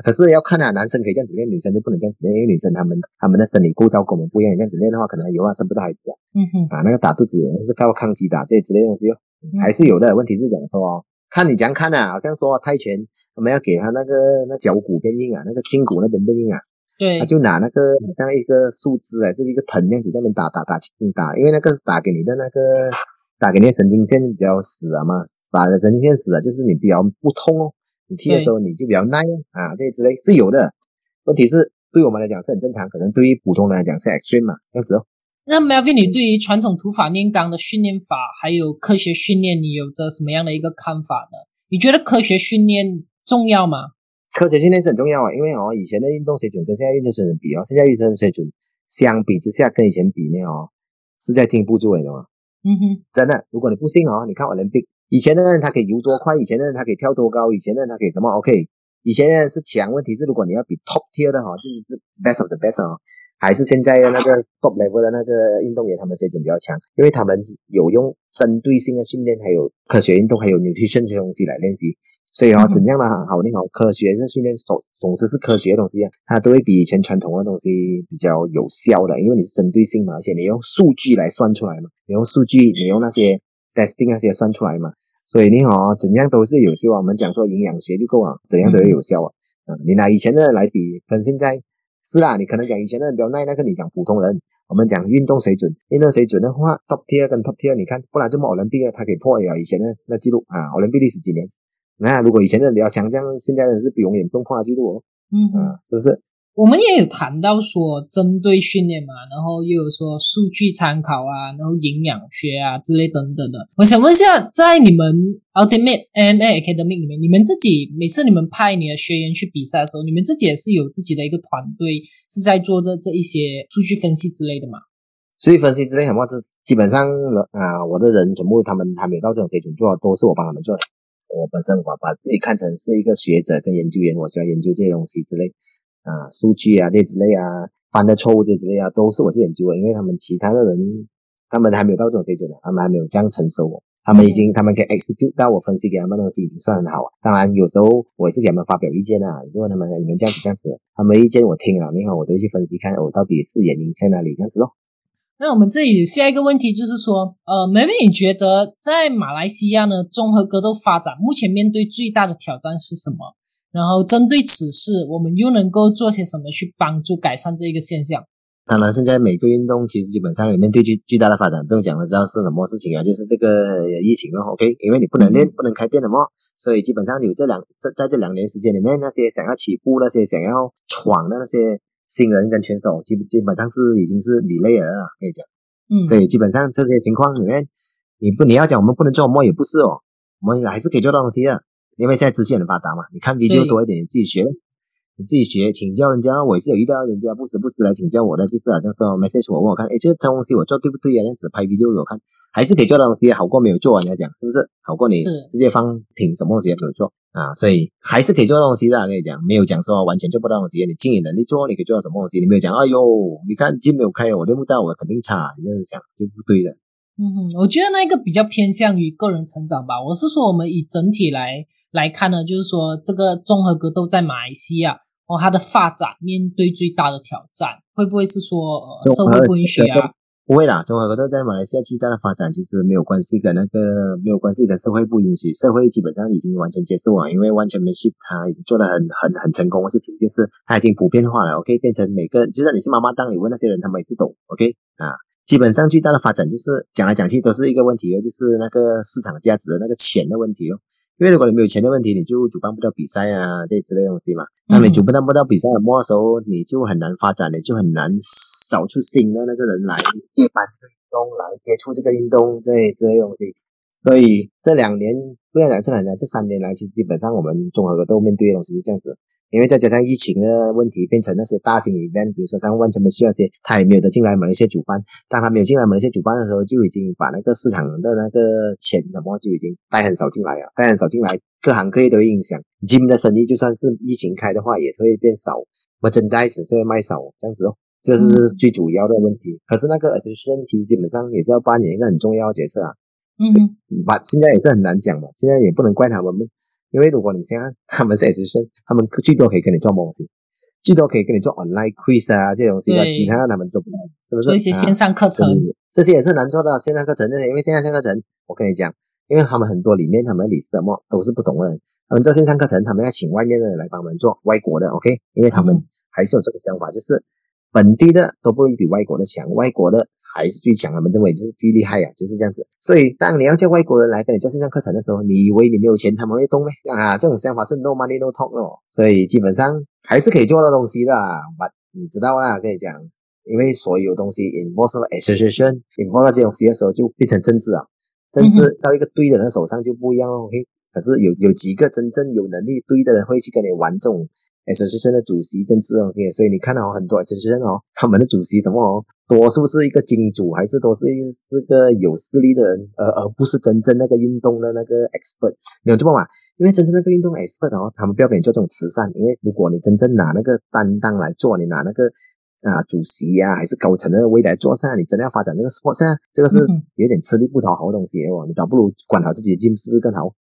可是要看啊，男生可以这样子练，女生就不能这样子练，因为女生她们她们的生理构造跟我们不一样，这样子练的话，可能有啊生不到孩子啊。嗯哼。啊，那个打肚子是靠抗击打这些之类东西哦，还是有的。问题是讲说，看你怎样看啊，好像说泰拳我们要给他那个那脚骨变硬啊，那个筋骨那边变硬啊。对，他就拿那个像一个树枝哎，就是一个藤这样子在那边打打打打，因为那个是打给你的那个打给你的神经线比较死了嘛，打的神经线死了，就是你比较不痛哦，你踢的时候你就比较耐啊，这些之类是有的。问题是对我们来讲是很正常，可能对于普通人来讲是 extreme 嘛，这样子哦。那 Melvin，你对于传统土法炼钢的训练法还有科学训练，你有着什么样的一个看法呢？你觉得科学训练重要吗？科学训练是很重要啊，因为哦，以前的运动水准跟现在运动水准比哦，现在运动水准相比之下跟以前比呢哦，是在进步之位的嘛。嗯哼，真的，如果你不信哦，你看我人比以前的人他可以游多快，以前的人他可以跳多高，以前的人他可以什么？OK，以前的人是强，问题是如果你要比 top tier 的哈，就是是 best of the best 哦，还是现在的那个 top level 的那个运动员他们水准比较强，因为他们有用针对性的训练，还有科学运动，还有 nutrition 这些东西来练习。所以哦，怎样的好那种，科学的训练总总之是科学的东西啊，它都会比以前传统的东西比较有效的，因为你是针对性嘛，而且你用数据来算出来嘛，你用数据，你用那些 testing 那些算出来嘛，所以你好，怎样都是有效。我们讲说营养学就够了，怎样都会有效啊。嗯，你拿以前的来比，跟现在是啦，你可能讲以前的人比较耐，那个你讲普通人，我们讲运动水准，运动水准的话，top tier 跟 top tier，你看，不然就奥林匹克他可以破了以前的那记录啊，奥林匹克历史几年。那如果以前的人比较强，这样现在人是比永远更破纪录哦。嗯啊，是不是？我们也有谈到说针对训练嘛，然后又有说数据参考啊，然后营养学啊之类等等的。我想问一下，在你们 Ultimate MA Academy 里面，你们自己每次你们派你的学员去比赛的时候，你们自己也是有自己的一个团队是在做这这一些数据分析之类的嘛？数据分析之类什么？这基本上啊，我的人全部他们还没有到这种水准做，都是我帮他们做的。我本身我把自己看成是一个学者跟研究员，我喜欢研究这些东西之类啊，数据啊这之类啊，犯的错误这之类啊，都是我去研究的。因为他们其他的人，他们还没有到这种水准呢，他们还没有这样成熟。他们已经，他们可以 execute 到我分析给他们的东西已经算很好。当然有时候我也是给他们发表意见啊，就问他们你们这样子这样子，他们意见我听了，然后我都去分析看我到底是原因在哪里这样子咯。那我们这里下一个问题就是说，呃，梅梅，你觉得在马来西亚呢，综合格斗发展目前面对最大的挑战是什么？然后针对此事，我们又能够做些什么去帮助改善这一个现象？当然，现在每个运动其实基本上里面对最最大的发展，不用讲了，知道是什么事情啊？就是这个疫情了，OK？因为你不能练，不能开店了嘛，所以基本上有这两在在这两年时间里面，那些想要起步、那些想要闯的那些。新人跟选手基基本上是已经是你类人了，可以讲，嗯，所以基本上这些情况里面，你不你要讲我们不能做梦也不是哦，我们还是可以做到东西的，因为现在资讯很发达嘛，你看 video 多一点，你自己学，你自己学，请教人家。我也是有遇到人家不时不时来请教我的，就是好像说 message 我问我看，哎，这个东西我做对不对呀？这样子拍 video 给我看，还是可以做的东西，好过没有做。人家讲是不是？好过你直接放挺什么东西也没有做啊？所以还是可以做东西的。跟你讲，没有讲说完全做不到东西。你经营能力做，你可以做到什么东西？你没有讲，哎呦，你看筋没有开，我练不到，我肯定差。你这样想就不对的。嗯哼，我觉得那个比较偏向于个人成长吧。我是说，我们以整体来来看呢，就是说这个综合格斗在马来西亚。哦，它的发展面对最大的挑战，会不会是说呃社会不允许啊？不会啦，综合格斗在马来西亚巨大的发展其实没有关系跟那个没有关系跟社会不允许，社会基本上已经完全接受了，因为完全没戏，他已经做的很很很成功的事情，就是他已经普遍化了。OK，变成每个，就算你是妈妈档，你问那些人，他们也是懂。OK，啊，基本上最大的发展就是讲来讲去都是一个问题哦，就是那个市场价值的那个钱的问题哦。因为如果你没有钱的问题，你就主办不到比赛啊，这之类东西嘛。当你主办不到比赛的末时候，你就很难发展，你就很难找出新的那个人来接班这个运动，来接触这个运动这之类东西。所以这两年不要讲这两年，这三年来，其实基本上我们综合格斗面对的东西是这样子。因为再加上疫情的问题，变成那些大型 event，比如说像万城的需要些，他也没有得进来马来西亚主办。当他没有进来马来西亚主办的时候，就已经把那个市场的那个钱什么就已经带很少进来了，带很少进来，各行各业都会影响。今的生意就算是疫情开的话，也会变少，我真袋子是会卖少这样子哦，这是最主要的问题。可是那个 association 其实基本上也是要扮演一个很重要的角色啊。嗯，把现在也是很难讲嘛，现在也不能怪他们。因为如果你现在 他们是 S 生，他们最多可以跟你做模型，最多可以跟你做 online quiz 啊这些东西，其他他们做不到，是不是？做一些线上课程，这些也是难做的线上课程。那些因为线上课程，我跟你讲，因为他们很多里面他们理什么都是不懂的，他们做线上课程，他们要请外面的人来帮忙做，外国的 OK，因为他们还是有这个想法，就是。本地的都不会比外国的强，外国的还是最强，他们认为就是最厉害呀，就是这样子。所以当你要叫外国人来跟你做线上课程的时候，你以为你没有钱，他们会动吗？啊，这种想法是 no money no talk 咯。所以基本上还是可以做到东西的。But 你知道啦，跟你讲，因为所有东西 involve association，involve 这种东西的时候就变成政治啊，政治到一个对的人手上就不一样了。OK，可是有有几个真正有能力对的人会去跟你玩这种。S 学生的主席政治东西，所以你看到很多 S 学生哦，他们的主席什么哦，多是不是一个金主，还是都是一是个有势力的人，而而不是真正那个运动的那个 expert，你懂吗？因为真正那个运动 expert 哦，他们不要给你做这种慈善，因为如果你真正拿那个担当来做，你拿那个啊主席呀，还是高层的位来做上，你真的要发展那个 sport 啊，这个是有点吃力不讨好的东西哦，你倒不如管好自己的 gym 是不是更好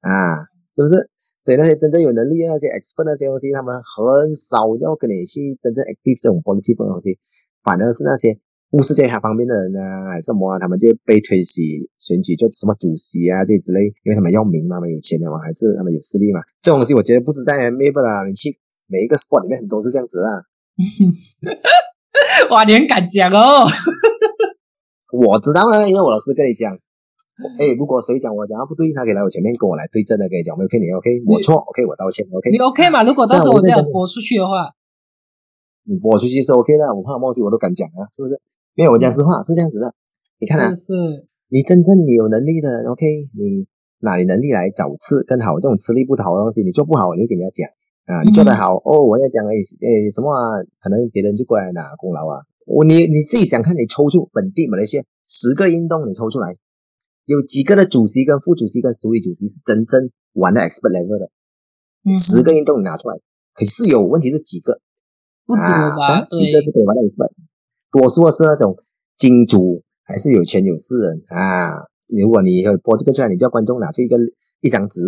啊？是不是？所以那些真正有能力那些 expert 那些东西，他们很少要跟你去真正 active 这种 political 的东西，反而是那些不是这方面的人啊，还是什么啊，他们就被推起选举做什么主席啊这之类，因为他们要名嘛，他们有钱的嘛，还是他们有势力嘛。这种东西我觉得不止在 m a b e 啦，你去每一个 sport 里面很多是这样子啊。哇，你很敢讲哦。我知道了，因为我老师跟你讲。哎，如果谁讲我讲不对，他可以来我前面跟我来对证的，可以讲没有骗你，OK，我错，OK，我道歉，OK。你 OK 嘛？如果到时候我这样播出去的话，你播出去是 OK 的，我怕冒失我都敢讲啊，是不是？因为我讲实话是这样子的，你看啊，是，你真正你有能力的，OK，你拿你能力来找吃更好，这种吃力不讨好的东西，你做不好，你就给人家讲啊，你做得好哦，我要讲哎哎什么啊，可能别人就过来拿功劳啊，我你你自己想看，你抽出本地马来西亚十个运动，你抽出来。有几个的主席跟副主席跟所有主席是真正玩的 expert level 的，十个运动你拿出来，可是有问题是几个？不多吧？几个是可以玩的 expert，多数是那种金主还是有钱有势人啊。如果你播这个出来，你叫观众拿出一个一张纸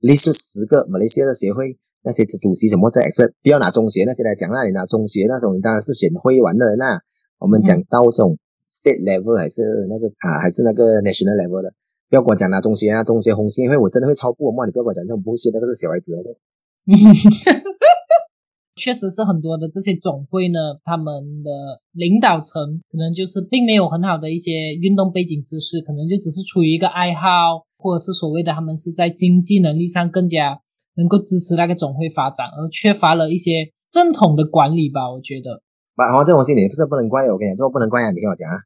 ，list 十个马来西亚的协会那些主席什么在 expert，不要拿中学那些来讲那你拿中学那种，你当然是选会玩的人啊。我们讲到这种。State level 还是那个啊，还是那个 national level 的，不要跟我讲拿中学啊，中学红线，因为我真的会超过嘛，你不要跟我讲这种东西，那个是小孩子的。确实是很多的这些总会呢，他们的领导层可能就是并没有很好的一些运动背景知识，可能就只是出于一个爱好，或者是所谓的他们是在经济能力上更加能够支持那个总会发展，而缺乏了一些正统的管理吧，我觉得。把好这种东西你不是不能怪我跟你讲，这不能怪啊，你听我讲啊。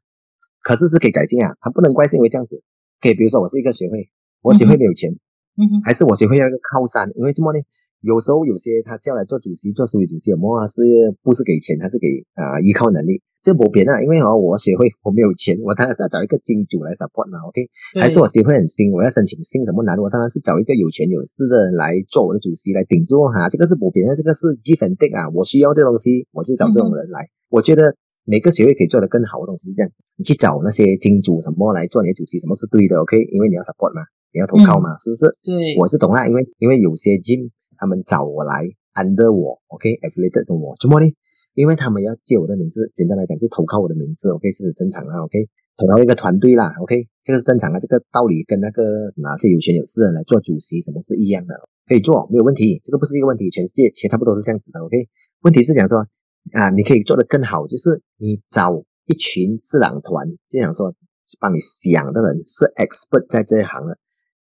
可是是可以改进啊，他不能怪是因为这样子。可以，比如说我是一个协会，我协会没有钱，嗯哼，还是我协会要一个靠山，因为这么呢？有时候有些他叫来做主席、做书记主席，么是不是给钱，他是给啊依靠能力。这不变啊，因为哦，我协会我没有钱，我当然是要找一个金主来 support 嘛，OK？还是我协会很新，我要申请新什么难？我当然是找一个有权有势的人来做我的主席来顶住哈。这个是不变的，这个是 give and take 啊。我需要这东西，我就找这种人来。我觉得每个协会可以做得更好的东西是这样，你去找那些金主什么来做你的主席，什么是对的，OK？因为你要 support 嘛，你要投靠嘛，是不是？对，我是懂啊，因为因为有些 gym。他们找我来 under 我，OK，affiliated 跟我，怎么呢？因为他们要借我的名字，简单来讲是投靠我的名字，OK，是正常的，OK，投靠一个团队啦，OK，这个是正常的，这个道理跟那个哪些有权有势人来做主席什么是一样的，可以做，没有问题，这个不是一个问题，全世界其实差不多是这样子的，OK，问题是讲说啊，你可以做得更好，就是你找一群智囊团，就想说帮你想的人是 expert 在这一行的，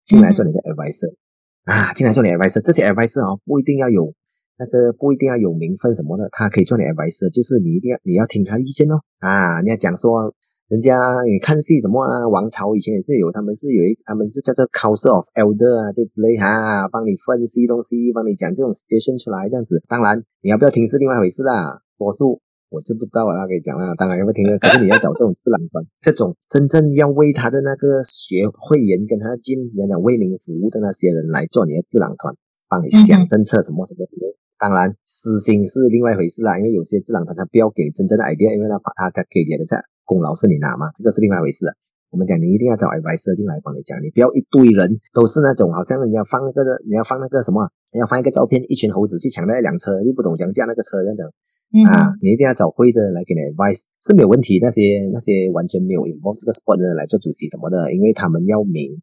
进来做你的 advisor。啊，进来做你的 advisor，这些 advisor 哦，不一定要有那个，不一定要有名分什么的，他可以做你 advisor，就是你一定要你要听他意见哦。啊，你要讲说，人家你看戏什么啊，王朝以前也是有，他们是有一，他们是叫做 council of elder 啊，这之类哈，帮你分析东西，帮你讲这种 situation 出来这样子。当然，你要不要听是另外一回事啦，多数。我就不知道我那可以讲了，当然要不听了。可是你要找这种自然团，这种真正要为他的那个学会员跟他进，你要讲为民服务的那些人来做你的自然团，帮你想政策什么什么什么。当然私心是另外一回事啦，因为有些自然团他不要给你真正的 idea，因为他他他给你的这功劳是你拿嘛，这个是另外一回事。我们讲你一定要找 advisor 进来帮你讲，你不要一堆人都是那种好像你要放那个你要放那个什么，你要放一个照片，一群猴子去抢那一辆车，又不懂讲价那个车这样子。啊，你一定要找会的来给你 advice 是没有问题。那些那些完全没有 involve 这个 sport 的人来做主席什么的，因为他们要名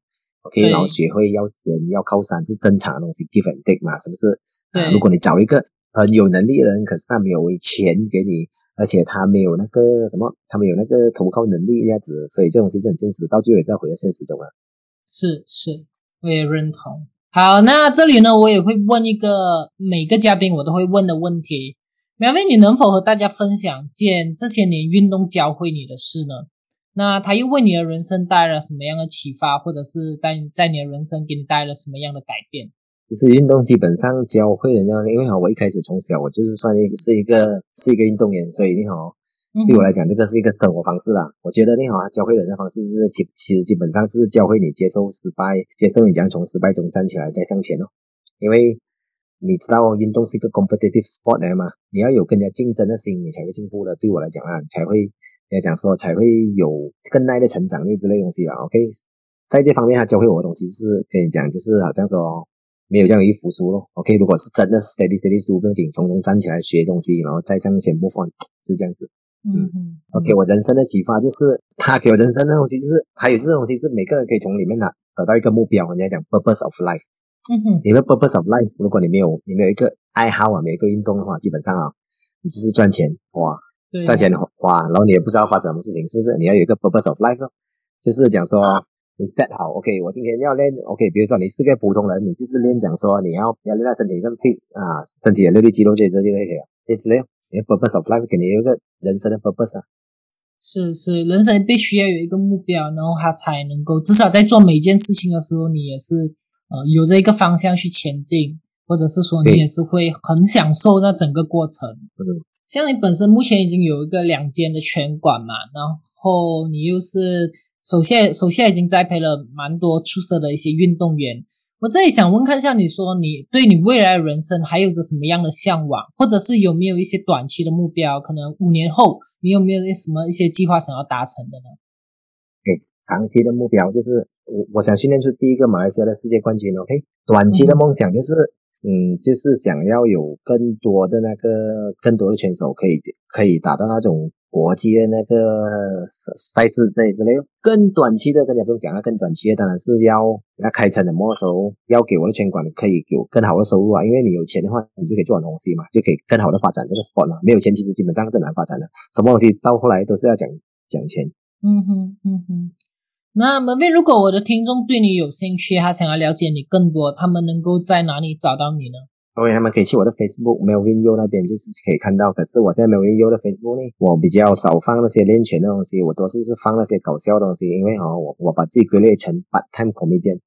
，OK，然后协会要人要靠山是正常的东西，give and take 嘛，是不是？对。如果你找一个很有能力的人，可是他没有钱给你，而且他没有那个什么，他没有那个投靠能力这样子，所以这种其实很现实，到最后也是要回到现实中啊。是是，我也认同。好，那这里呢，我也会问一个每个嘉宾我都会问的问题。苗妹，你能否和大家分享件这些年运动教会你的事呢？那他又为你的人生带来了什么样的启发，或者是带在你的人生给你带来了什么样的改变？就是运动基本上教会人家，因为哈，我一开始从小我就是算一个是一个是一个运动员，所以你好，对我来讲这个是一个生活方式啦。我觉得你好啊，教会人的方式是其其实基本上是教会你接受失败，接受你将从失败中站起来再向前哦，因为。你知道运动是一个 competitive sport 来嘛？你要有更加竞争的心，你才会进步的。对我来讲啊，才会要讲说才会有更耐的成长力之类东西吧。OK，在这方面他教会我的东西是跟你讲，就是好像说没有这样一服输咯。OK，如果是真的 steady steady 输不用紧，从中站起来学东西，然后再向前步放，是这样子。嗯嗯。OK，我人生的启发就是他给我人生的东西，就是还有这种东西是每个人可以从里面拿得到一个目标。人家讲 purpose of life。嗯哼，你的 purpose of life，如果你没有，你没有一个爱好啊，没有一个运动的话，基本上啊，你就是赚钱花，赚钱花，然后你也不知道发生什么事情，是不是？你要有一个 purpose of life，就是讲说你 set 好，OK，我今天要练，OK，比如说你是个普通人，你就是练讲说你要要练到身体更 fit 啊，身体的六力肌肉这些就可以了，这之类？你的 purpose of life 肯定有一个人生的 purpose 啊。是是，人生必须要有一个目标，然后他才能够至少在做每一件事情的时候，你也是。呃，有着一个方向去前进，或者是说你也是会很享受那整个过程。嗯，像你本身目前已经有一个两间的拳馆嘛，然后你又是手下手下已经栽培了蛮多出色的一些运动员。我这里想问看一下，你说你对你未来的人生还有着什么样的向往，或者是有没有一些短期的目标？可能五年后你有没有什么一些计划想要达成的呢？哎，长期的目标就是。我我想训练出第一个马来西亚的世界冠军，OK？短期的梦想就是，嗯，就是想要有更多的那个更多的选手可以可以打到那种国际的那个赛事这之类。更短期的，跟你不用讲了，更短期的当然是要要开成的没收，要给我的拳馆可以有更好的收入啊。因为你有钱的话，你就可以做很多东西嘛，就可以更好的发展这个 sport 嘛。没有钱，其实基本上是很难发展的。什么东西到后来都是要讲讲钱。嗯哼，嗯哼。那门卫，如果我的听众对你有兴趣，他想要了解你更多，他们能够在哪里找到你呢？OK，他们可以去我的 Facebook Melvin U 那边，就是可以看到。可是我在 Melvin U 的 Facebook 呢，我比较少放那些练拳的东西，我多数是放那些搞笑的东西，因为哦，我我把自己归类成 part time comedian。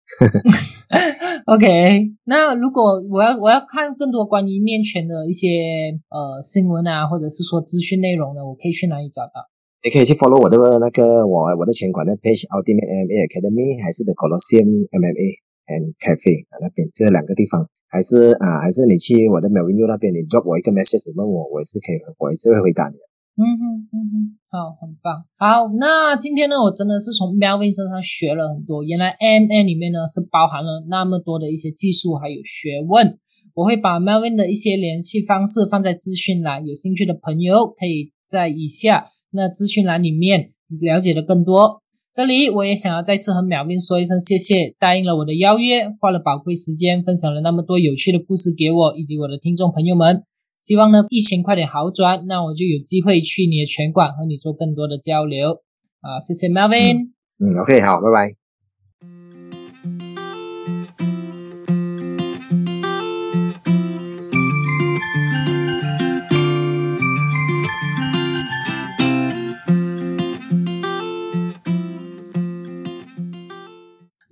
OK，那如果我要我要看更多关于练拳的一些呃新闻啊，或者是说资讯内容呢，我可以去哪里找到？你可以去 follow 我的那个我我的拳馆的 page Ultimate MMA Academy，还是 The Colosseum MMA and Cafe 啊那边这两个地方，还是啊还是你去我的 Melvin U 那边，你 drop 我一个 message 问我，我也是可以我也是会回答你。嗯哼嗯哼，好，很棒。好，那今天呢，我真的是从 Melvin 身上学了很多。原来 MMA 里面呢是包含了那么多的一些技术还有学问。我会把 Melvin 的一些联系方式放在资讯栏，有兴趣的朋友可以在以下那资讯栏里面了解的更多。这里我也想要再次和苗斌说一声谢谢，答应了我的邀约，花了宝贵时间分享了那么多有趣的故事给我以及我的听众朋友们。希望呢，疫情快点好转，那我就有机会去你的拳馆和你做更多的交流啊！谢谢 Melvin。嗯，OK，好，拜拜。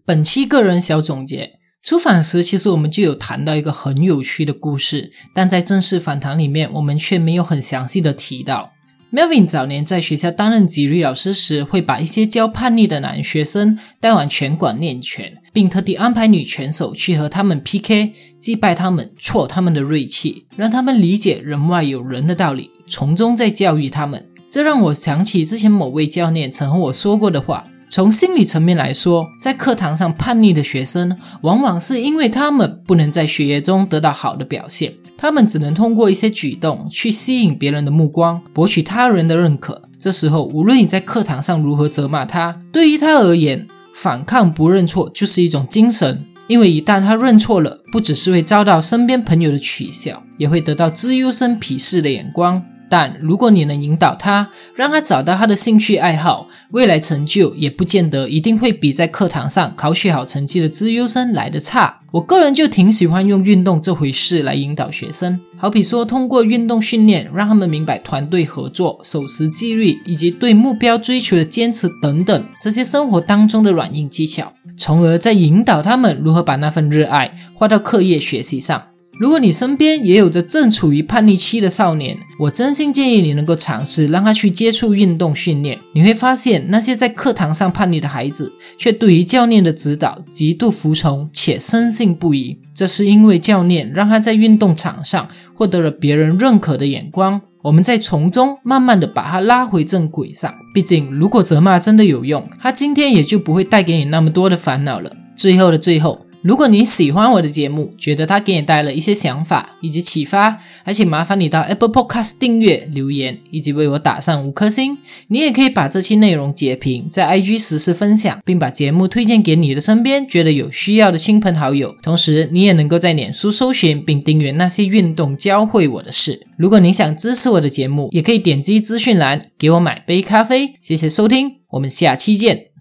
本期个人小总结。出访时，其实我们就有谈到一个很有趣的故事，但在正式访谈里面，我们却没有很详细的提到。Melvin 早年在学校担任纪律老师时，会把一些教叛逆的男学生带往拳馆练拳，并特地安排女拳手去和他们 PK，击败他们，挫他们的锐气，让他们理解人外有人的道理，从中再教育他们。这让我想起之前某位教练曾和我说过的话。从心理层面来说，在课堂上叛逆的学生，往往是因为他们不能在学业中得到好的表现，他们只能通过一些举动去吸引别人的目光，博取他人的认可。这时候，无论你在课堂上如何责骂他，对于他而言，反抗不认错就是一种精神。因为一旦他认错了，不只是会遭到身边朋友的取笑，也会得到资优生鄙视的眼光。但如果你能引导他，让他找到他的兴趣爱好，未来成就也不见得一定会比在课堂上考取好成绩的资优生来的差。我个人就挺喜欢用运动这回事来引导学生，好比说通过运动训练，让他们明白团队合作、守时纪律以及对目标追求的坚持等等这些生活当中的软硬技巧，从而再引导他们如何把那份热爱花到课业学习上。如果你身边也有着正处于叛逆期的少年，我真心建议你能够尝试让他去接触运动训练。你会发现，那些在课堂上叛逆的孩子，却对于教练的指导极度服从且深信不疑。这是因为教练让他在运动场上获得了别人认可的眼光。我们在从中慢慢的把他拉回正轨上。毕竟，如果责骂真的有用，他今天也就不会带给你那么多的烦恼了。最后的最后。如果你喜欢我的节目，觉得它给你带了一些想法以及启发，而且麻烦你到 Apple Podcast 订阅、留言以及为我打上五颗星。你也可以把这期内容截屏，在 IG 实时分享，并把节目推荐给你的身边觉得有需要的亲朋好友。同时，你也能够在脸书搜寻并订阅那些运动教会我的事。如果你想支持我的节目，也可以点击资讯栏给我买杯咖啡。谢谢收听，我们下期见。